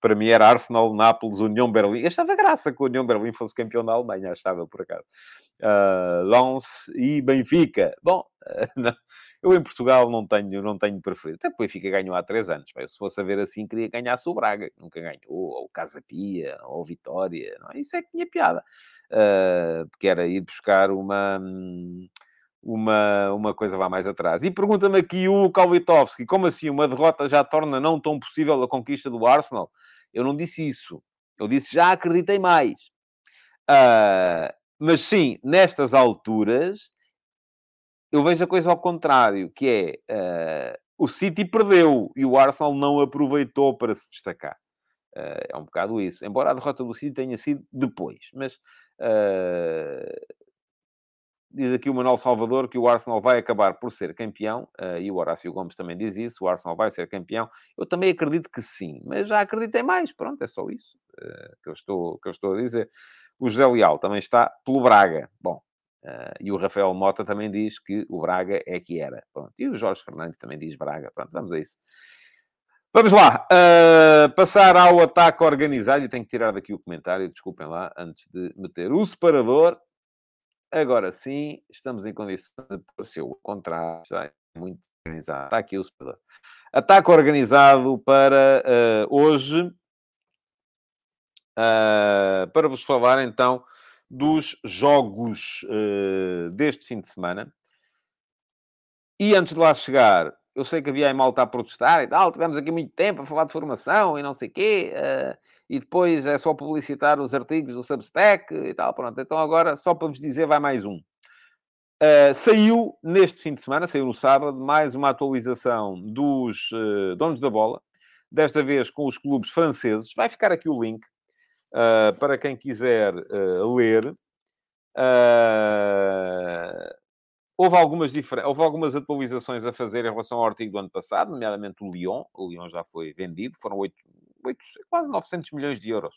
para mim era Arsenal, Nápoles, União Berlim. Eu achava graça que o União Berlim fosse campeão da Alemanha, achava por acaso. Uh, Lens e Benfica. Bom, uh, eu em Portugal não tenho, não tenho preferido. Até o Benfica ganhou há três anos. Se fosse a ver assim, queria ganhar o Braga. Nunca ganhou. Ou Casa Pia, ou Vitória. Não? É? Isso é que tinha piada. Uh, porque era ir buscar uma... uma, uma coisa vá mais atrás. E pergunta-me aqui o Kalwitovski, como assim uma derrota já torna não tão possível a conquista do Arsenal? Eu não disse isso. Eu disse já acreditei mais. Uh, mas sim, nestas alturas, eu vejo a coisa ao contrário, que é uh, o City perdeu e o Arsenal não aproveitou para se destacar. Uh, é um bocado isso. Embora a derrota do City tenha sido depois, mas Diz aqui o Manuel Salvador que o Arsenal vai acabar por ser campeão, uh, e o Horácio Gomes também diz isso, o Arsenal vai ser campeão. Eu também acredito que sim, mas já acreditei mais, pronto, é só isso uh, que, eu estou, que eu estou a dizer. O José Leal também está pelo Braga. Bom, uh, e o Rafael Mota também diz que o Braga é que era. Pronto, e o Jorge Fernandes também diz Braga. Pronto, vamos a isso. Vamos lá, uh, passar ao ataque organizado. E tenho que tirar daqui o comentário, desculpem lá, antes de meter o separador. Agora sim, estamos em condições de parecer o contrário, já é muito organizado. Está aqui o separador. Ataque organizado para uh, hoje, uh, para vos falar então dos jogos uh, deste fim de semana. E antes de lá chegar, eu sei que havia aí malta a protestar e tal, tivemos aqui muito tempo a falar de formação e não sei o quê, uh, e depois é só publicitar os artigos do Substack e tal, pronto. Então agora, só para vos dizer, vai mais um. Uh, saiu neste fim de semana, saiu no sábado, mais uma atualização dos uh, donos da bola, desta vez com os clubes franceses. Vai ficar aqui o link para quem quiser ler. Houve algumas, difer... Houve algumas atualizações a fazer em relação ao artigo do ano passado, nomeadamente o Lyon. O Lyon já foi vendido, foram 8, 8 quase 900 milhões de euros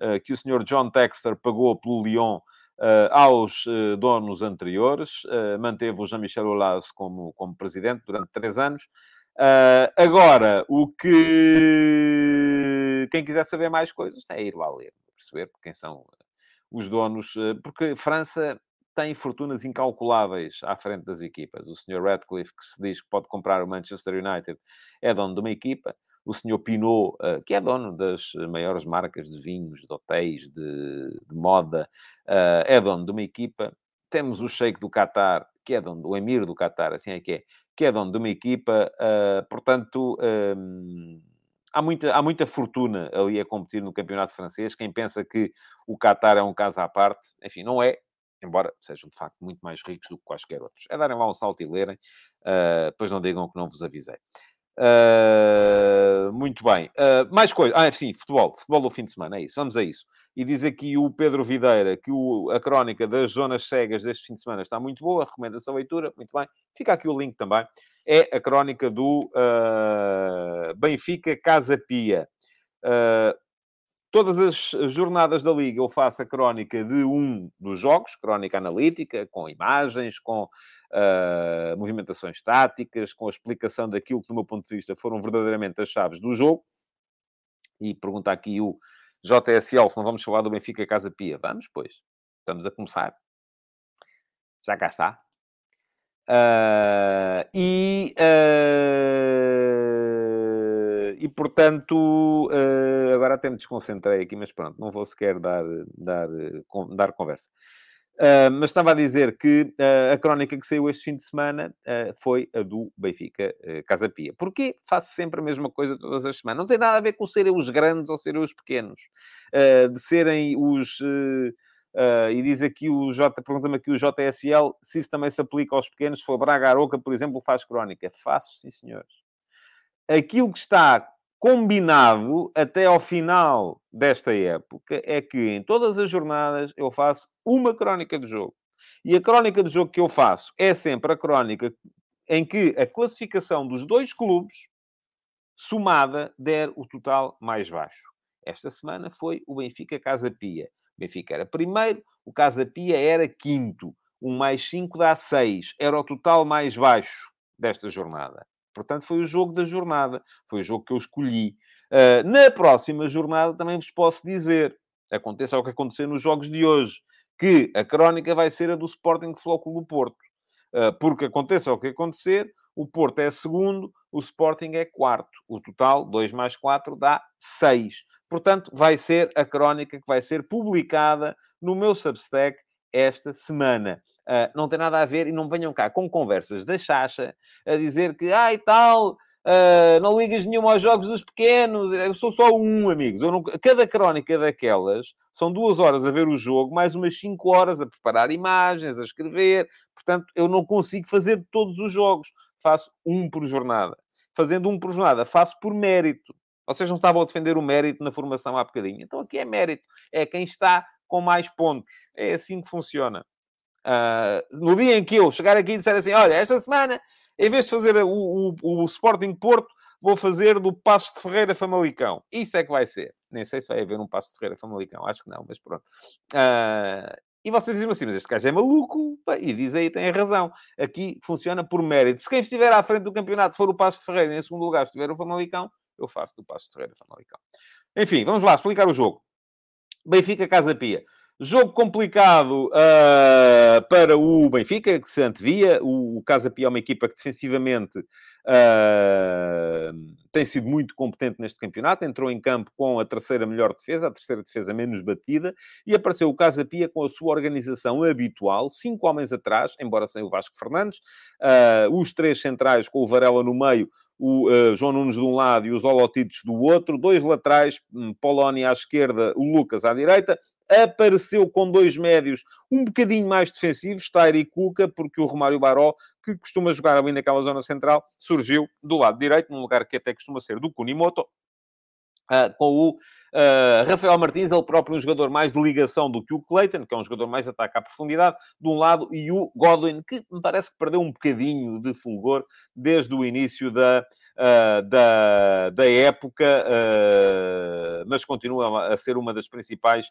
uh, que o senhor John Texter pagou pelo Lyon uh, aos uh, donos anteriores. manteve o Jean-Michel Aulas como, como presidente durante três anos. agora, o que... Quem quiser saber mais coisas, é ir lá ler, perceber quem são os donos, porque França tem fortunas incalculáveis à frente das equipas. O Sr. Radcliffe, que se diz que pode comprar o Manchester United, é dono de uma equipa. O Sr. Pinot, eh, que é dono das maiores marcas de vinhos, de hotéis, de, de moda, eh, é dono de uma equipa. Temos o Sheikh do Qatar, que é dono, o Emir do Qatar, assim é que é, que é dono de uma equipa. Eh, portanto, ehm, há muita, há muita fortuna ali a competir no campeonato francês. Quem pensa que o Qatar é um caso à parte, enfim, não é embora sejam de facto muito mais ricos do que quaisquer outros. É darem lá um salto e lerem, uh, depois não digam que não vos avisei. Uh, muito bem. Uh, mais coisa. Ah, sim, futebol. Futebol do fim de semana, é isso. Vamos a isso. E diz aqui o Pedro Videira que o, a crónica das zonas cegas deste fim de semana está muito boa. Recomenda-se a leitura. Muito bem. Fica aqui o link também. é a crónica do uh, Benfica Casa Pia. Todas as jornadas da Liga eu faço a crónica de um dos jogos, crónica analítica, com imagens, com uh, movimentações táticas, com a explicação daquilo que, do meu ponto de vista, foram verdadeiramente as chaves do jogo. E pergunta aqui o JSL se não vamos falar do Benfica Casa Pia. Vamos, pois. Estamos a começar. Já cá está. Uh, e, uh, e, portanto, uh, agora até me desconcentrei aqui, mas pronto, não vou sequer dar, dar, dar conversa. mas estava a dizer que a crónica que saiu este fim de semana foi a do Benfica Casa Pia. Porquê faço sempre a mesma coisa todas as semanas? Não tem nada a ver com serem os grandes ou serem os pequenos, de serem os Uh, e diz aqui o J, pergunta-me aqui o JSL se isso também se aplica aos pequenos. Se for Braga Aroca, por exemplo, faz crónica. Faço, sim, senhores. Aquilo que está combinado até ao final desta época é que em todas as jornadas eu faço uma crónica de jogo. E a crónica de jogo que eu faço é sempre a crónica em que a classificação dos dois clubes somada der o total mais baixo. Esta semana foi o Benfica Casa Pia. Benfica era primeiro, o Casa Pia era quinto. Um mais cinco dá seis. Era o total mais baixo desta jornada. Portanto, foi o jogo da jornada. Foi o jogo que eu escolhi. Uh, na próxima jornada, também vos posso dizer, aconteça o que aconteceu nos jogos de hoje, que a crónica vai ser a do Sporting Futebol do Porto. Uh, porque aconteça o que acontecer, o Porto é segundo, o Sporting é quarto. O total, 2 mais 4, dá 6. Portanto, vai ser a crónica que vai ser publicada no meu Substack esta semana. Uh, não tem nada a ver e não venham cá com conversas da chacha a dizer que, ai ah, tal, uh, não ligas nenhuma aos jogos dos pequenos. Eu sou só um, amigos. Não... Cada crónica daquelas são duas horas a ver o jogo, mais umas cinco horas a preparar imagens, a escrever. Portanto, eu não consigo fazer todos os jogos. Faço um por jornada. Fazendo um por jornada, faço por mérito. Vocês não estavam a defender o mérito na formação há bocadinho. Então aqui é mérito. É quem está com mais pontos. É assim que funciona. Uh, no dia em que eu chegar aqui e disser assim, olha, esta semana, em vez de fazer o, o, o Sporting Porto, vou fazer do Passo de Ferreira Famalicão. Isso é que vai ser. Nem sei se vai haver um Passo de Ferreira Famalicão. Acho que não, mas pronto. Uh, e vocês dizem assim, mas este gajo é maluco. E diz aí, tem razão. Aqui funciona por mérito. Se quem estiver à frente do campeonato for o Passo de Ferreira e em segundo lugar estiver o Famalicão, eu faço do Passo Ferreira Famalicão. Enfim, vamos lá explicar o jogo. Benfica Casa Pia. Jogo complicado uh, para o Benfica, que se antevia. O, o Casa Pia é uma equipa que defensivamente Uh, tem sido muito competente neste campeonato, entrou em campo com a terceira melhor defesa, a terceira defesa menos batida, e apareceu o Casa Pia com a sua organização habitual, cinco homens atrás, embora sem o Vasco Fernandes, uh, os três centrais com o Varela no meio, o uh, João Nunes de um lado e os Holotites do outro, dois laterais, Polónia à esquerda, o Lucas à direita, apareceu com dois médios um bocadinho mais defensivos, Stair e Cuca, porque o Romário Baró, que costuma jogar ali naquela zona central, surgiu do lado direito, num lugar que até costuma ser do Kunimoto, uh, com o uh, Rafael Martins, ele próprio um jogador mais de ligação do que o Clayton, que é um jogador mais ataque à profundidade, de um lado, e o Godwin, que me parece que perdeu um bocadinho de fulgor desde o início da, uh, da, da época, mas continua a ser uma das principais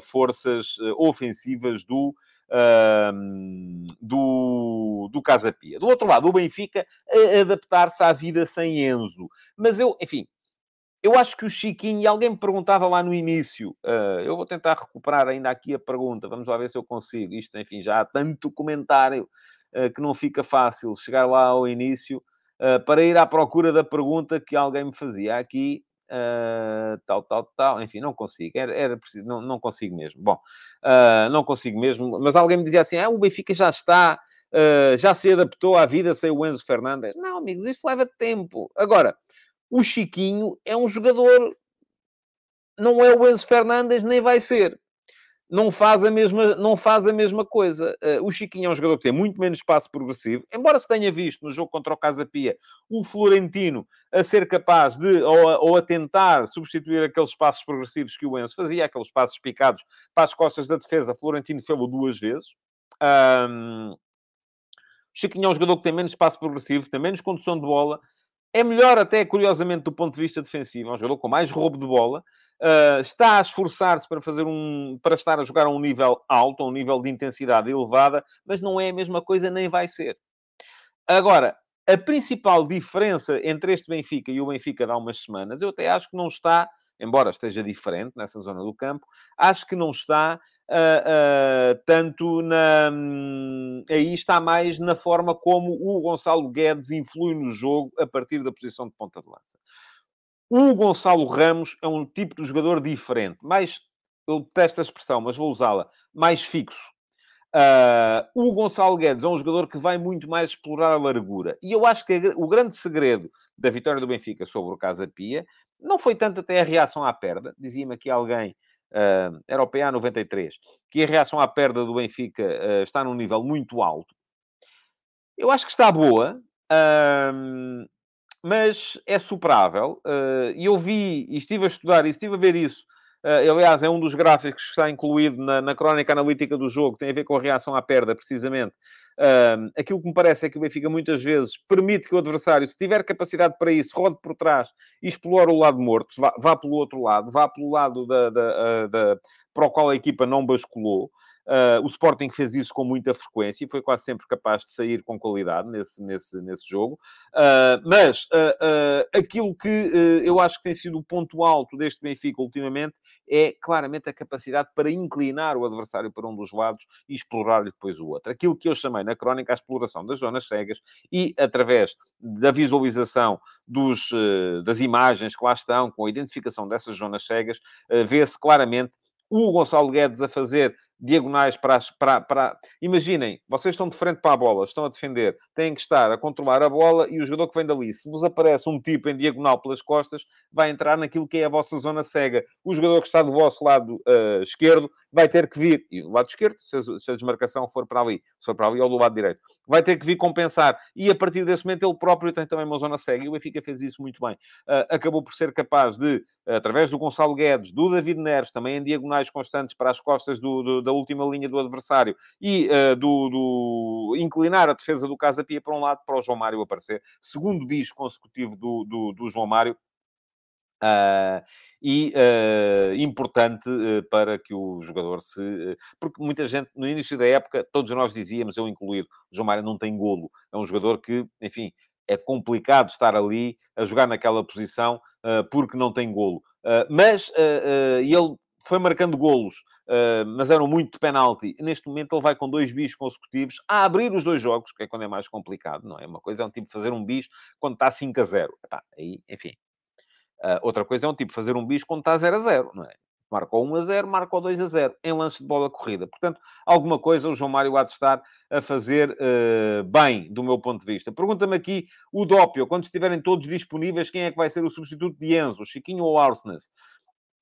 forças ofensivas do, do, do Casa Pia. Do outro lado, o Benfica adaptar-se à vida sem Enzo. Mas eu, enfim, eu acho que o Chiquinho, e alguém me perguntava lá no início, uh, eu vou tentar recuperar ainda aqui a pergunta, vamos lá ver se eu consigo. Isto, enfim, já há tanto comentário uh, que não fica fácil chegar lá ao início uh, para ir à procura da pergunta que alguém me fazia aqui. Uh, tal, tal, tal, enfim, não consigo, era, era preciso, não, não consigo mesmo. Bom, uh, não consigo mesmo, mas alguém me dizia assim: ah, o Benfica já está, uh, já se adaptou à vida sem o Enzo Fernandes. Não, amigos, isto leva tempo. Agora, o Chiquinho é um jogador, não é o Enzo Fernandes, nem vai ser não faz a mesma, não faz a mesma coisa. Uh, o Chiquinho é um jogador que tem muito menos espaço progressivo, embora se tenha visto no jogo contra o Casa Pia o Florentino a ser capaz de, ou a, ou a, tentar substituir aqueles passos progressivos que o Enzo fazia, aqueles passos picados para as costas da defesa, Florentino fez-o duas vezes. Um, Chiquinho é um jogador que tem menos espaço progressivo, tem menos condução de bola, é melhor até, curiosamente, do ponto de vista defensivo. É um jogador com mais roubo de bola. Uh, está a esforçar-se para fazer um... para estar a jogar a um nível alto, a um nível de intensidade elevada, mas não é a mesma coisa, nem vai ser. Agora, a principal diferença entre este Benfica e o Benfica de há umas semanas, eu até acho que não está embora esteja diferente nessa zona do campo, acho que não está uh, uh, tanto na. Um, aí está mais na forma como o Gonçalo Guedes influi no jogo a partir da posição de ponta de lança. O Gonçalo Ramos é um tipo de jogador diferente, mais, eu detesto a expressão, mas vou usá-la, mais fixo. Uh, o Gonçalo Guedes é um jogador que vai muito mais explorar a largura. E eu acho que o grande segredo da vitória do Benfica sobre o Casa Pia não foi tanto até a reação à perda. Dizia-me aqui alguém, uh, era o PA 93, que a reação à perda do Benfica uh, está num nível muito alto. Eu acho que está boa, mas é superável. E eu vi, e estive a estudar, e estive a ver isso Uh, aliás, é um dos gráficos que está incluído na, na crónica analítica do jogo, tem a ver com a reação à perda, precisamente. Uh, aquilo que me parece é que o Benfica muitas vezes permite que o adversário, se tiver capacidade para isso, rode por trás e explore o lado morto, vá, vá pelo outro lado, vá pelo lado da, da, ah, da, para o qual a equipa não basculou. Uh, o Sporting fez isso com muita frequência e foi quase sempre capaz de sair com qualidade nesse, nesse, nesse jogo. Uh, mas uh, aquilo que eu acho que tem sido o ponto alto deste Benfica ultimamente é claramente a capacidade para inclinar o adversário para um dos lados e explorar-lhe depois o outro. Aquilo que eu chamei na crónica a exploração das zonas cegas e através da visualização dos, das imagens que lá estão, com a identificação dessas zonas cegas, vê-se claramente o Gonçalo Guedes a fazer diagonais para, as, para, para... Imaginem, vocês estão de frente para a bola, estão a defender, têm que estar a controlar a bola e o jogador que vem dali, se vos aparece um tipo em diagonal pelas costas, vai entrar naquilo que é a vossa zona cega. O jogador que está do vosso lado uh, esquerdo vai ter que vir, e do lado esquerdo, se a, se a desmarcação for para ali, se for para ali ou do lado direito, vai ter que vir compensar. E a partir desse momento ele próprio tem também uma zona cega. E o Benfica fez isso muito bem. Uh, acabou por ser capaz de, através do Gonçalo Guedes, do David Neres, também em diagonais constantes para as costas do, do, da última linha do adversário, e uh, do, do, inclinar a defesa do Casa Pia para um lado, para o João Mário aparecer. Segundo bis consecutivo do, do, do João Mário. Uh, e uh, importante uh, para que o jogador se. porque muita gente, no início da época, todos nós dizíamos, eu incluído, João Mário não tem golo. É um jogador que, enfim, é complicado estar ali a jogar naquela posição porque não tem golo. mas ele foi marcando golos. Uh, mas eram muito de penalti. Neste momento ele vai com dois bis consecutivos a abrir os dois jogos, que é quando é mais complicado, não é? Uma coisa é um tipo fazer um bis quando está 5 a 0. Epá, aí, enfim, Uh, outra coisa é um tipo fazer um bis quando está 0 a 0, não é? Marcou 1 a 0, marcou 2 a 0, em lance de bola corrida. Portanto, alguma coisa o João Mário há de estar a fazer uh, bem, do meu ponto de vista. Pergunta-me aqui o Dópio, quando estiverem todos disponíveis, quem é que vai ser o substituto de Enzo, Chiquinho ou Arsenas?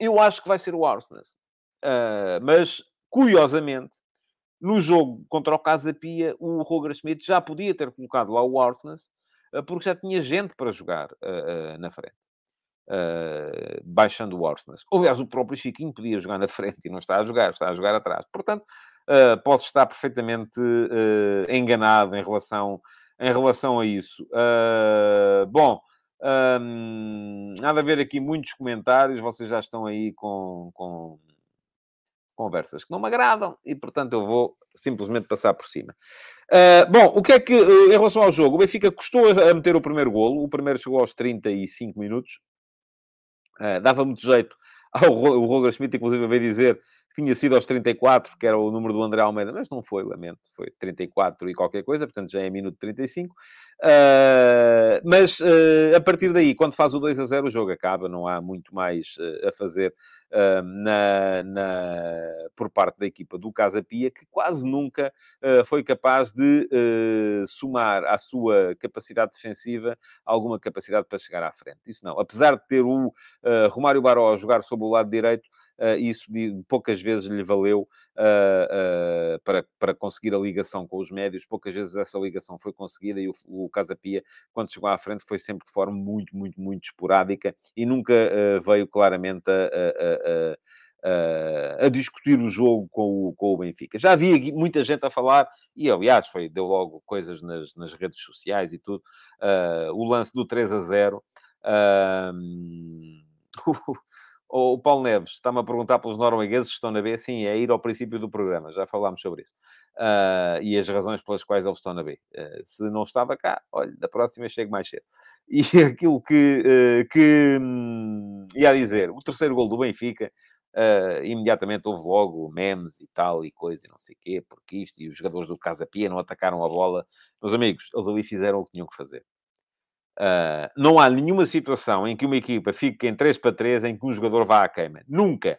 Eu acho que vai ser o Arsenas. Uh, mas, curiosamente, no jogo contra o Casa Pia, o Roger Schmidt já podia ter colocado lá o Arsenas, uh, porque já tinha gente para jogar na frente uh, baixando o Arsenal. Aliás, o próprio Chiquinho podia jogar na frente e não está a jogar, está a jogar atrás. Portanto, uh, posso estar perfeitamente uh, enganado em relação, em relação a isso. bom, um, nada a ver aqui muitos comentários, vocês já estão aí com, com conversas que não me agradam e, portanto, eu vou simplesmente passar por cima. Uh, bom, o que é que, em relação ao jogo, o Benfica custou a meter o primeiro golo, o primeiro chegou aos 35 minutos, Uh, dava muito jeito ao o Roger Schmidt, inclusive, veio dizer que tinha sido aos 34, que era o número do André Almeida, mas não foi, lamento, foi 34 e qualquer coisa, portanto já é minuto 35. Uh, ah, mas uh, a partir daí, quando faz o 2 a 0, o jogo acaba, não há muito mais uh, a fazer na, na, por parte da equipa do Casa Pia, que quase nunca foi capaz de somar à sua capacidade defensiva alguma capacidade para chegar à frente. Isso não. Apesar de ter o Romário Baró a jogar sobre o lado direito, uh, isso de, poucas vezes lhe valeu uh, uh, para, para conseguir a ligação com os médios, poucas vezes essa ligação foi conseguida e o, o Casa Pia, quando chegou à frente, foi sempre de forma muito, muito, muito esporádica e nunca veio claramente a, a, a a discutir o jogo com o, com o Benfica. Já havia muita gente a falar, e aliás, foi, deu logo coisas nas, nas redes sociais e tudo, o lance do 3 a 0. o Paulo Neves está-me a perguntar pelos noruegueses se estão na B. Sim, é ir ao princípio do programa, já falámos sobre isso. Uh, e as razões pelas quais eles estão na B. Uh, se não estava cá, olha, da próxima chego mais cedo. E aquilo que, uh, que um, ia dizer, o terceiro gol do Benfica, imediatamente houve logo memes e tal, e coisa, e não sei o quê, porque isto, e os jogadores do Casa Pia não atacaram a bola. Meus amigos, eles ali fizeram o que tinham que fazer. Uh, não há nenhuma situação em que uma equipa fique em 3 para 3 em que um jogador vá à queima. Nunca.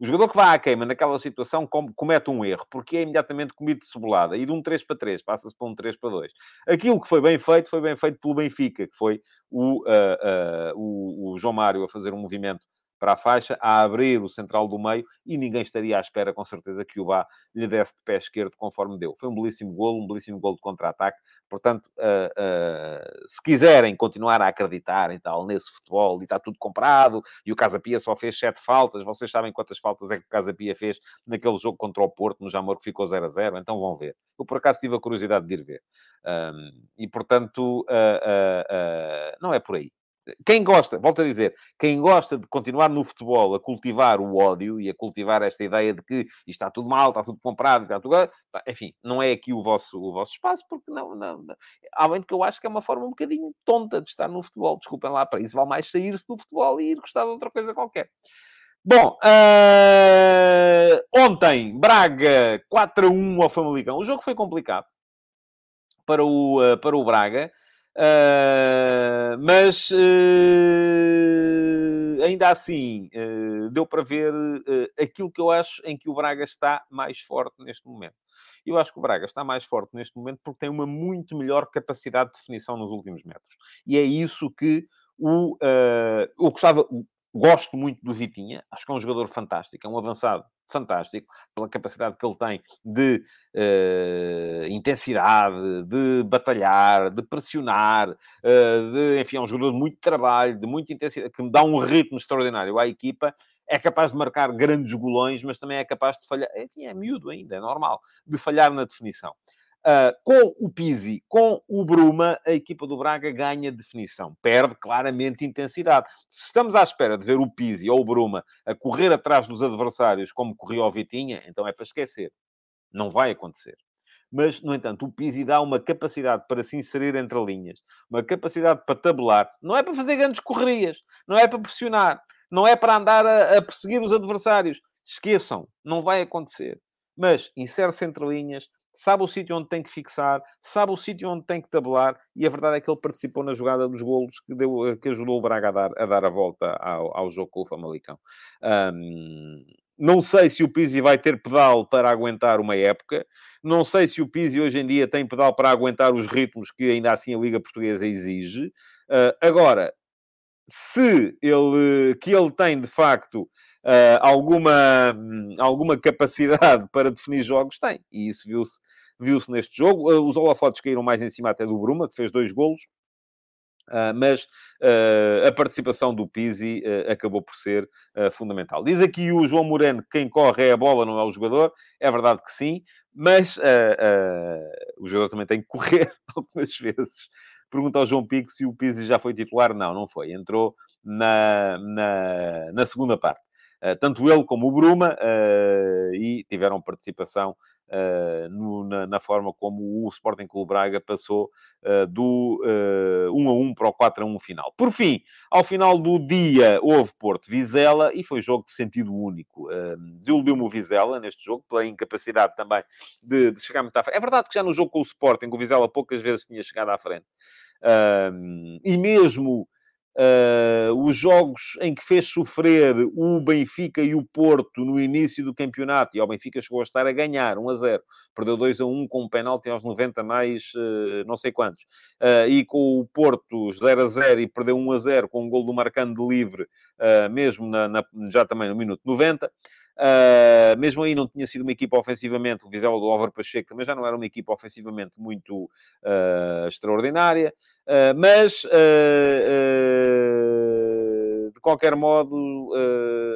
O jogador que vai à queima naquela situação comete um erro, porque é imediatamente comido de cebolada. E de um 3 para 3 passa-se para um 3 para 2. Aquilo que foi bem feito, foi bem feito pelo Benfica, que foi o, uh, uh, o, o João Mário a fazer um movimento para a faixa, a abrir o central do meio e ninguém estaria à espera, com certeza, que o Bá lhe desse de pé esquerdo conforme deu. Foi um belíssimo golo, um belíssimo golo de contra-ataque. Portanto, uh, uh, se quiserem continuar a acreditar em tal, nesse futebol, e está tudo comprado, e o Casa Pia só fez sete faltas, vocês sabem quantas faltas é que o Casa Pia fez naquele jogo contra o Porto, no Jamor, que ficou 0 a 0, então vão ver. Eu, por acaso, tive a curiosidade de ir ver. Um, e, portanto, uh, não é por aí. Quem gosta, volto a dizer, quem gosta de continuar no futebol a cultivar o ódio e a cultivar esta ideia de que isto está tudo mal, está tudo comprado, está tudo... Enfim, não é aqui o vosso, o vosso espaço, porque não, não, não... Além de que eu acho que é uma forma um bocadinho tonta de estar no futebol. Desculpem lá, para isso vale mais sair-se do futebol e ir gostar de outra coisa qualquer. Bom, uh... ontem, Braga 4 a 1 ao Famalicão. O jogo foi complicado para o, uh, para o Braga. Uh, mas uh, ainda assim uh, deu para ver aquilo que eu acho em que o Braga está mais forte neste momento. Eu acho que o Braga está mais forte neste momento porque tem uma muito melhor capacidade de definição nos últimos metros. E é isso que o, eu gostava, Gosto muito do Vitinha, acho que é um jogador fantástico, é um avançado fantástico, pela capacidade que ele tem de uh, intensidade, de batalhar, de pressionar, uh, de, enfim, é um jogador de muito trabalho, de muita intensidade, que me dá um ritmo extraordinário à equipa, é capaz de marcar grandes golões, mas também é capaz de falhar, enfim, é miúdo ainda, é normal, de falhar na definição. Uh, com o Pizzi, com o Bruma, a equipa do Braga ganha definição. Perde claramente intensidade. Se estamos à espera de ver o Pizzi ou o Bruma a correr atrás dos adversários como corria o Vitinha, então é para esquecer. Não vai acontecer. Mas, no entanto, o Pizzi dá uma capacidade para se inserir entre linhas, uma capacidade para tabelar. Não é para fazer grandes correrias, não é para pressionar, não é para andar a, a perseguir os adversários. Esqueçam, não vai acontecer. Mas insere-se entre linhas, sabe o sítio onde tem que fixar, sabe o sítio onde tem que tabelar, e a verdade é que ele participou na jogada dos golos que, deu, que ajudou o Braga a dar a, dar a volta ao, ao jogo com o Famalicão. Um, não sei se o Pizzi vai ter pedal para aguentar uma época. Não sei se o Pizzi hoje em dia tem pedal para aguentar os ritmos que ainda assim a Liga Portuguesa exige. Uh, agora, se ele, que ele tem de facto uh, alguma, alguma capacidade para definir jogos, tem. E isso viu-se viu neste jogo. Uh, os holofotes caíram mais em cima até do Bruma, que fez dois golos. Uh, mas uh, a participação do Pizzi uh, acabou por ser fundamental. Diz aqui o João Moreno que quem corre é a bola, não é o jogador. É verdade que sim, mas o jogador também tem que correr algumas vezes. Pergunta ao João Pico se o Pizzi já foi titular. Não, não foi. Entrou na, na, na segunda parte. Tanto ele como o Bruma, e tiveram participação Uh, no, na, na, forma como o Sporting Clube Braga passou uh, do uh, 1 a 1 para o 4 a 1 final. Por fim, ao final do dia, houve Porto Vizela e foi jogo de sentido único. Uh, Desiludiu-me o Vizela neste jogo, pela incapacidade também de, de, chegar muito à frente. É verdade que já no jogo com o Sporting, o Vizela poucas vezes tinha chegado à frente. e mesmo Uh, os jogos em que fez sofrer o Benfica e o Porto no início do campeonato, e o Benfica chegou a estar a ganhar 1 a 0, perdeu 2 a 1 com um penalti aos 90 mais uh, não sei quantos, uh, e com o Porto 0 a 0 e perdeu 1 a 0 com um gol do Marcando de livre, mesmo na, na, já também no minuto 90. Uh, mesmo aí não tinha sido uma equipa ofensivamente, o Vizela do Álvaro Pacheco também já não era uma equipa ofensivamente muito uh, extraordinária, uh, mas de qualquer modo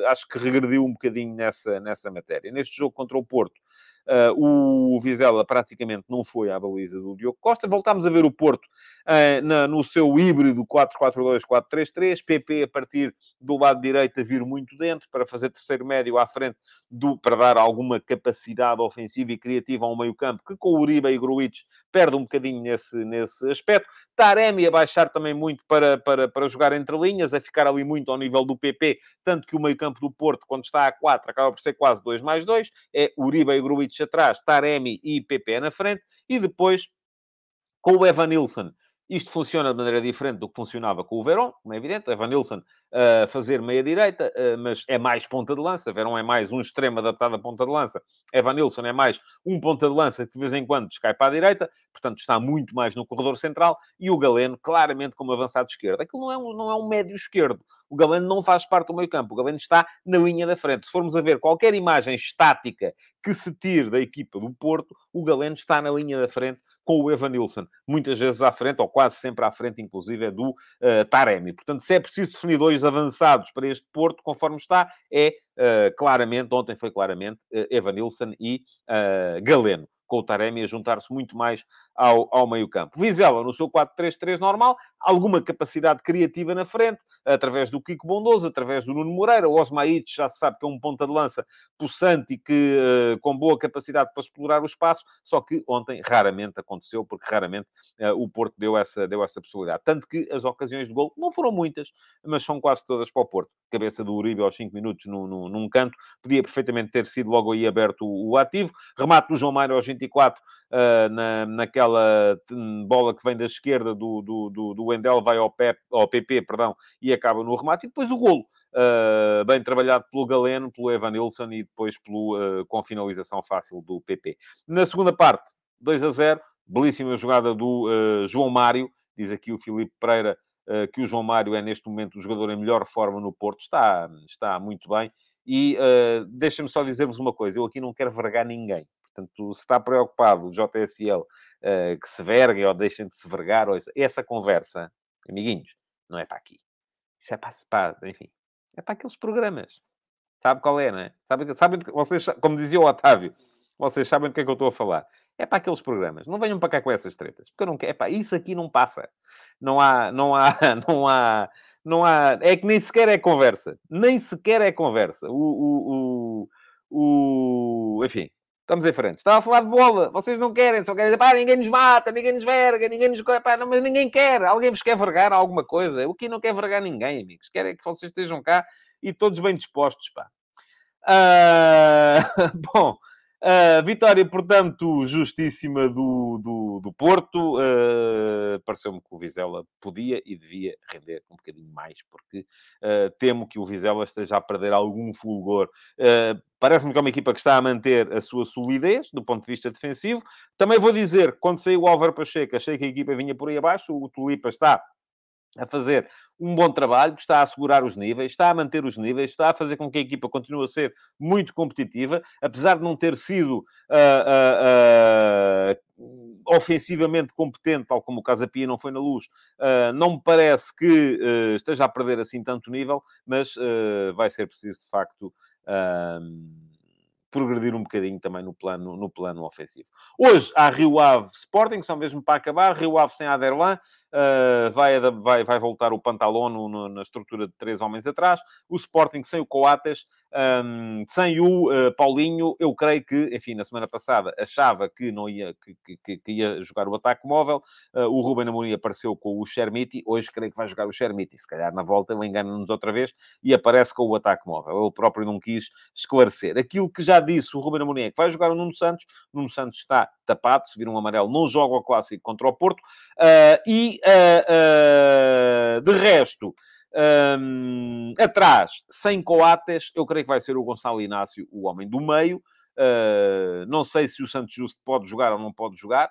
acho que regrediu um bocadinho nessa, nessa matéria. Neste jogo contra o Porto, Uh, o Vizela praticamente não foi à baliza do Diogo Costa. Voltámos a ver o Porto uh, na, no seu híbrido 4-4-2-4-3-3. PP a partir do lado direito a vir muito dentro para fazer terceiro médio à frente do, para dar alguma capacidade ofensiva e criativa ao meio campo, que com o Uribe e Gruitch perde um bocadinho nesse, nesse aspecto. Taremi a baixar também muito para, para, para jogar entre linhas, a ficar ali muito ao nível do PP, tanto que o meio campo do Porto, quando está a 4, acaba por ser quase 2 mais 2. É Uribe e Gruitch atrás, Taremi e PP na frente, e depois com o Evan Nilsson isto funciona de maneira diferente do que funcionava com o Verón, como é evidente. Evan Nilsson a uh, fazer meia-direita, uh, mas é mais ponta de lança. Verón é mais um extremo adaptado à ponta de lança. Evan Nilsson é mais um ponta de lança que de vez em quando descai para a direita, portanto está muito mais no corredor central. E o Galeno, claramente, como avançado esquerdo. Aquilo não é um, não é um médio esquerdo. O Galeno não faz parte do meio campo. O Galeno está na linha da frente. Se formos a ver qualquer imagem estática que se tire da equipa do Porto, o Galeno está na linha da frente com o Evan Nilsson, muitas vezes à frente, ou quase sempre à frente, inclusive, é do uh, Taremi. Portanto, se é preciso definir dois avançados para este Porto, conforme está, é uh, claramente, ontem foi claramente, uh, Evan Nilsson e Galeno com o Taremi a juntar-se muito mais ao, ao meio-campo. Vizela, no seu 4-3-3 normal, alguma capacidade criativa na frente, através do Kiko Bondoso, através do Nuno Moreira. O Osmaítes já se sabe que é um ponta de lança possante e que, uh, com boa capacidade para explorar o espaço, só que ontem raramente aconteceu, porque raramente uh, o Porto deu essa, deu essa possibilidade. Tanto que as ocasiões de gol não foram muitas, mas são quase todas para o Porto. Cabeça do Uribe aos 5 minutos no, no, num canto, podia perfeitamente ter sido logo aí aberto o, o ativo. Remate do João Mário aos 24, uh, na, naquela hum, bola que vem da esquerda do, do, do, do Wendel, vai ao, Pep, ao PP, perdão, e acaba no remate. E depois o golo. Uh, bem trabalhado pelo Galeno, pelo Evan Nilsson e depois pelo, uh, com finalização fácil do PP. Na segunda parte, 2 a 0, belíssima jogada do uh, João Mário, diz aqui o Filipe Pereira que o João Mário é neste momento o jogador em melhor forma no Porto, está, está muito bem. E deixa-me só dizer-vos uma coisa, eu aqui não quero vergar ninguém. Portanto, se está preocupado o JSL uh, que se verguem ou deixem de se vergar, ou essa, essa conversa, amiguinhos, não é para aqui. Isso é para, para, enfim, é para aqueles programas. Sabe qual é, não é? Sabe, sabe, vocês, como dizia o Otávio, vocês sabem do que é que eu estou a falar. É para aqueles programas. Não venham para cá com essas tretas. Porque eu não quero. É para isso aqui não passa. Não há, não há, não há, não há. É que nem sequer é conversa. Nem sequer é conversa. O, o, o, o enfim, Estamos em frente. Estava a falar de bola. Vocês não querem, só querem dizer, pá, ninguém nos mata, ninguém nos verga, ninguém nos... Pá, não, mas ninguém quer. Alguém vos quer vergar alguma coisa. O que não quer vergar ninguém, amigos. Querem que vocês estejam cá e todos bem dispostos, pá. Uh... Bom, Uh, vitória, portanto, justíssima do, do, do Porto. Uh, Pareceu-me que o Vizela podia e devia render um bocadinho mais, porque uh, temo que o Vizela esteja a perder algum fulgor. Parece-me que é uma equipa que está a manter a sua solidez do ponto de vista defensivo. Também vou dizer, quando saiu o Álvaro Pacheco, achei que a equipa vinha por aí abaixo. O Tulipa está a fazer um bom trabalho, está a assegurar os níveis, está a manter os níveis, está a fazer com que a equipa continue a ser muito competitiva, apesar de não ter sido uh, uh, uh, ofensivamente competente, tal como o Casa Pia não foi na luz, não me parece que esteja a perder assim tanto nível, mas vai ser preciso de facto progredir um bocadinho também no plano, no plano ofensivo. Hoje há Rio Ave Sporting, só mesmo para acabar, Rio Ave sem Aderlan, Uh, vai, vai, vai voltar o Pantalono na estrutura de três homens atrás. O Sporting sem o Coates, um, sem o uh, Paulinho. Eu creio que, enfim, na semana passada achava que não ia, que, que, que ia jogar o ataque móvel. Uh, o Ruben Amorim apareceu com o Chermiti. Hoje creio que vai jogar o Chermiti. Se calhar na volta ele engana-nos outra vez e aparece com o ataque móvel. Ele próprio não quis esclarecer. Aquilo que já disse o Ruben Amorim é que vai jogar o Nuno Santos. O Nuno Santos está tapado. Se vir um amarelo, não joga o Clássico contra o Porto. e uh, uh, de resto, um, atrás, sem Coates, eu creio que vai ser o Gonçalo Inácio, o homem do meio. Uh, não sei se o Santos Justo pode jogar ou não pode jogar.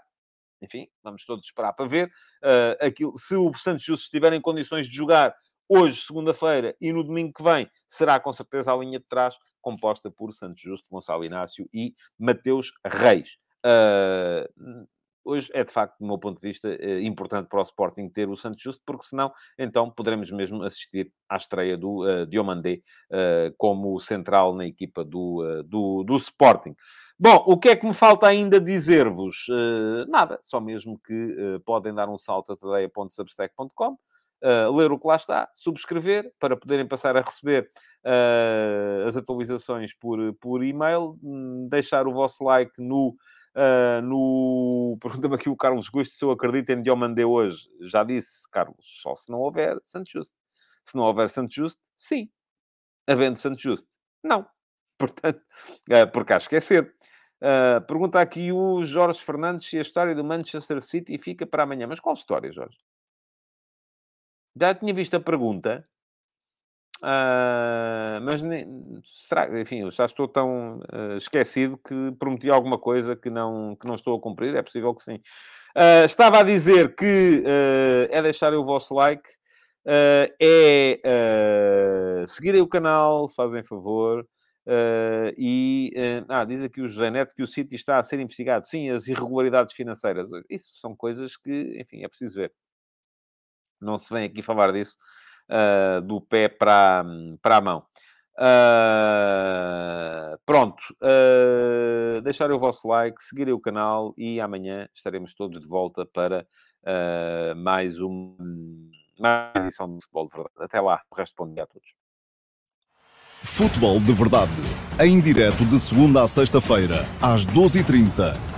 Enfim, vamos todos esperar para ver. Uh, aquilo, se o Santos Justo estiver em condições de jogar hoje, segunda-feira, e no domingo que vem, será com certeza a linha de trás, composta por Santos Justo, Gonçalo Inácio e Mateus Reis. Uh, hoje é, de facto, do meu ponto de vista, eh, importante para o Sporting ter o Santos Justo, porque senão, então, poderemos mesmo assistir à estreia do uh, Diomandé uh, como central na equipa do, uh, do, do Sporting. Bom, o que é que me falta ainda dizer-vos? Uh, nada, só mesmo que uh, podem dar um salto a tadeia.substack.com, uh, ler o que lá está, subscrever, para poderem passar a receber as atualizações por, por e-mail, um, deixar o vosso like no... no... Pergunta-me aqui o Carlos Gusto se eu acredito em Diomandé hoje. Já disse, Carlos, só se não houver Santos Justo. Se não houver Santos Justo, sim. Havendo Santos Justo, não. Portanto, porque acho que é cedo. Uh, pergunta aqui o Jorge Fernandes se a história do Manchester City fica para amanhã. Mas qual história, Jorge? Já tinha visto a pergunta, uh, mas será, enfim, eu já estou tão uh, esquecido que prometi alguma coisa que não, que não estou a cumprir. É possível que sim. estava a dizer que é deixarem o vosso like, é seguirem o canal, fazem favor. Uh, e uh, ah, diz aqui o José Neto que o City está a ser investigado. Sim, as irregularidades financeiras. Isso são coisas que, enfim, é preciso ver. Não se vem aqui falar disso uh, do pé para, para a mão. pronto. deixarem o vosso like, seguirem o canal e amanhã estaremos todos de volta para mais uma, mais uma edição do Futebol de Verdade. Até lá. O resto, bom dia a todos. Futebol de Verdade, em direto de segunda a sexta-feira, às 12h30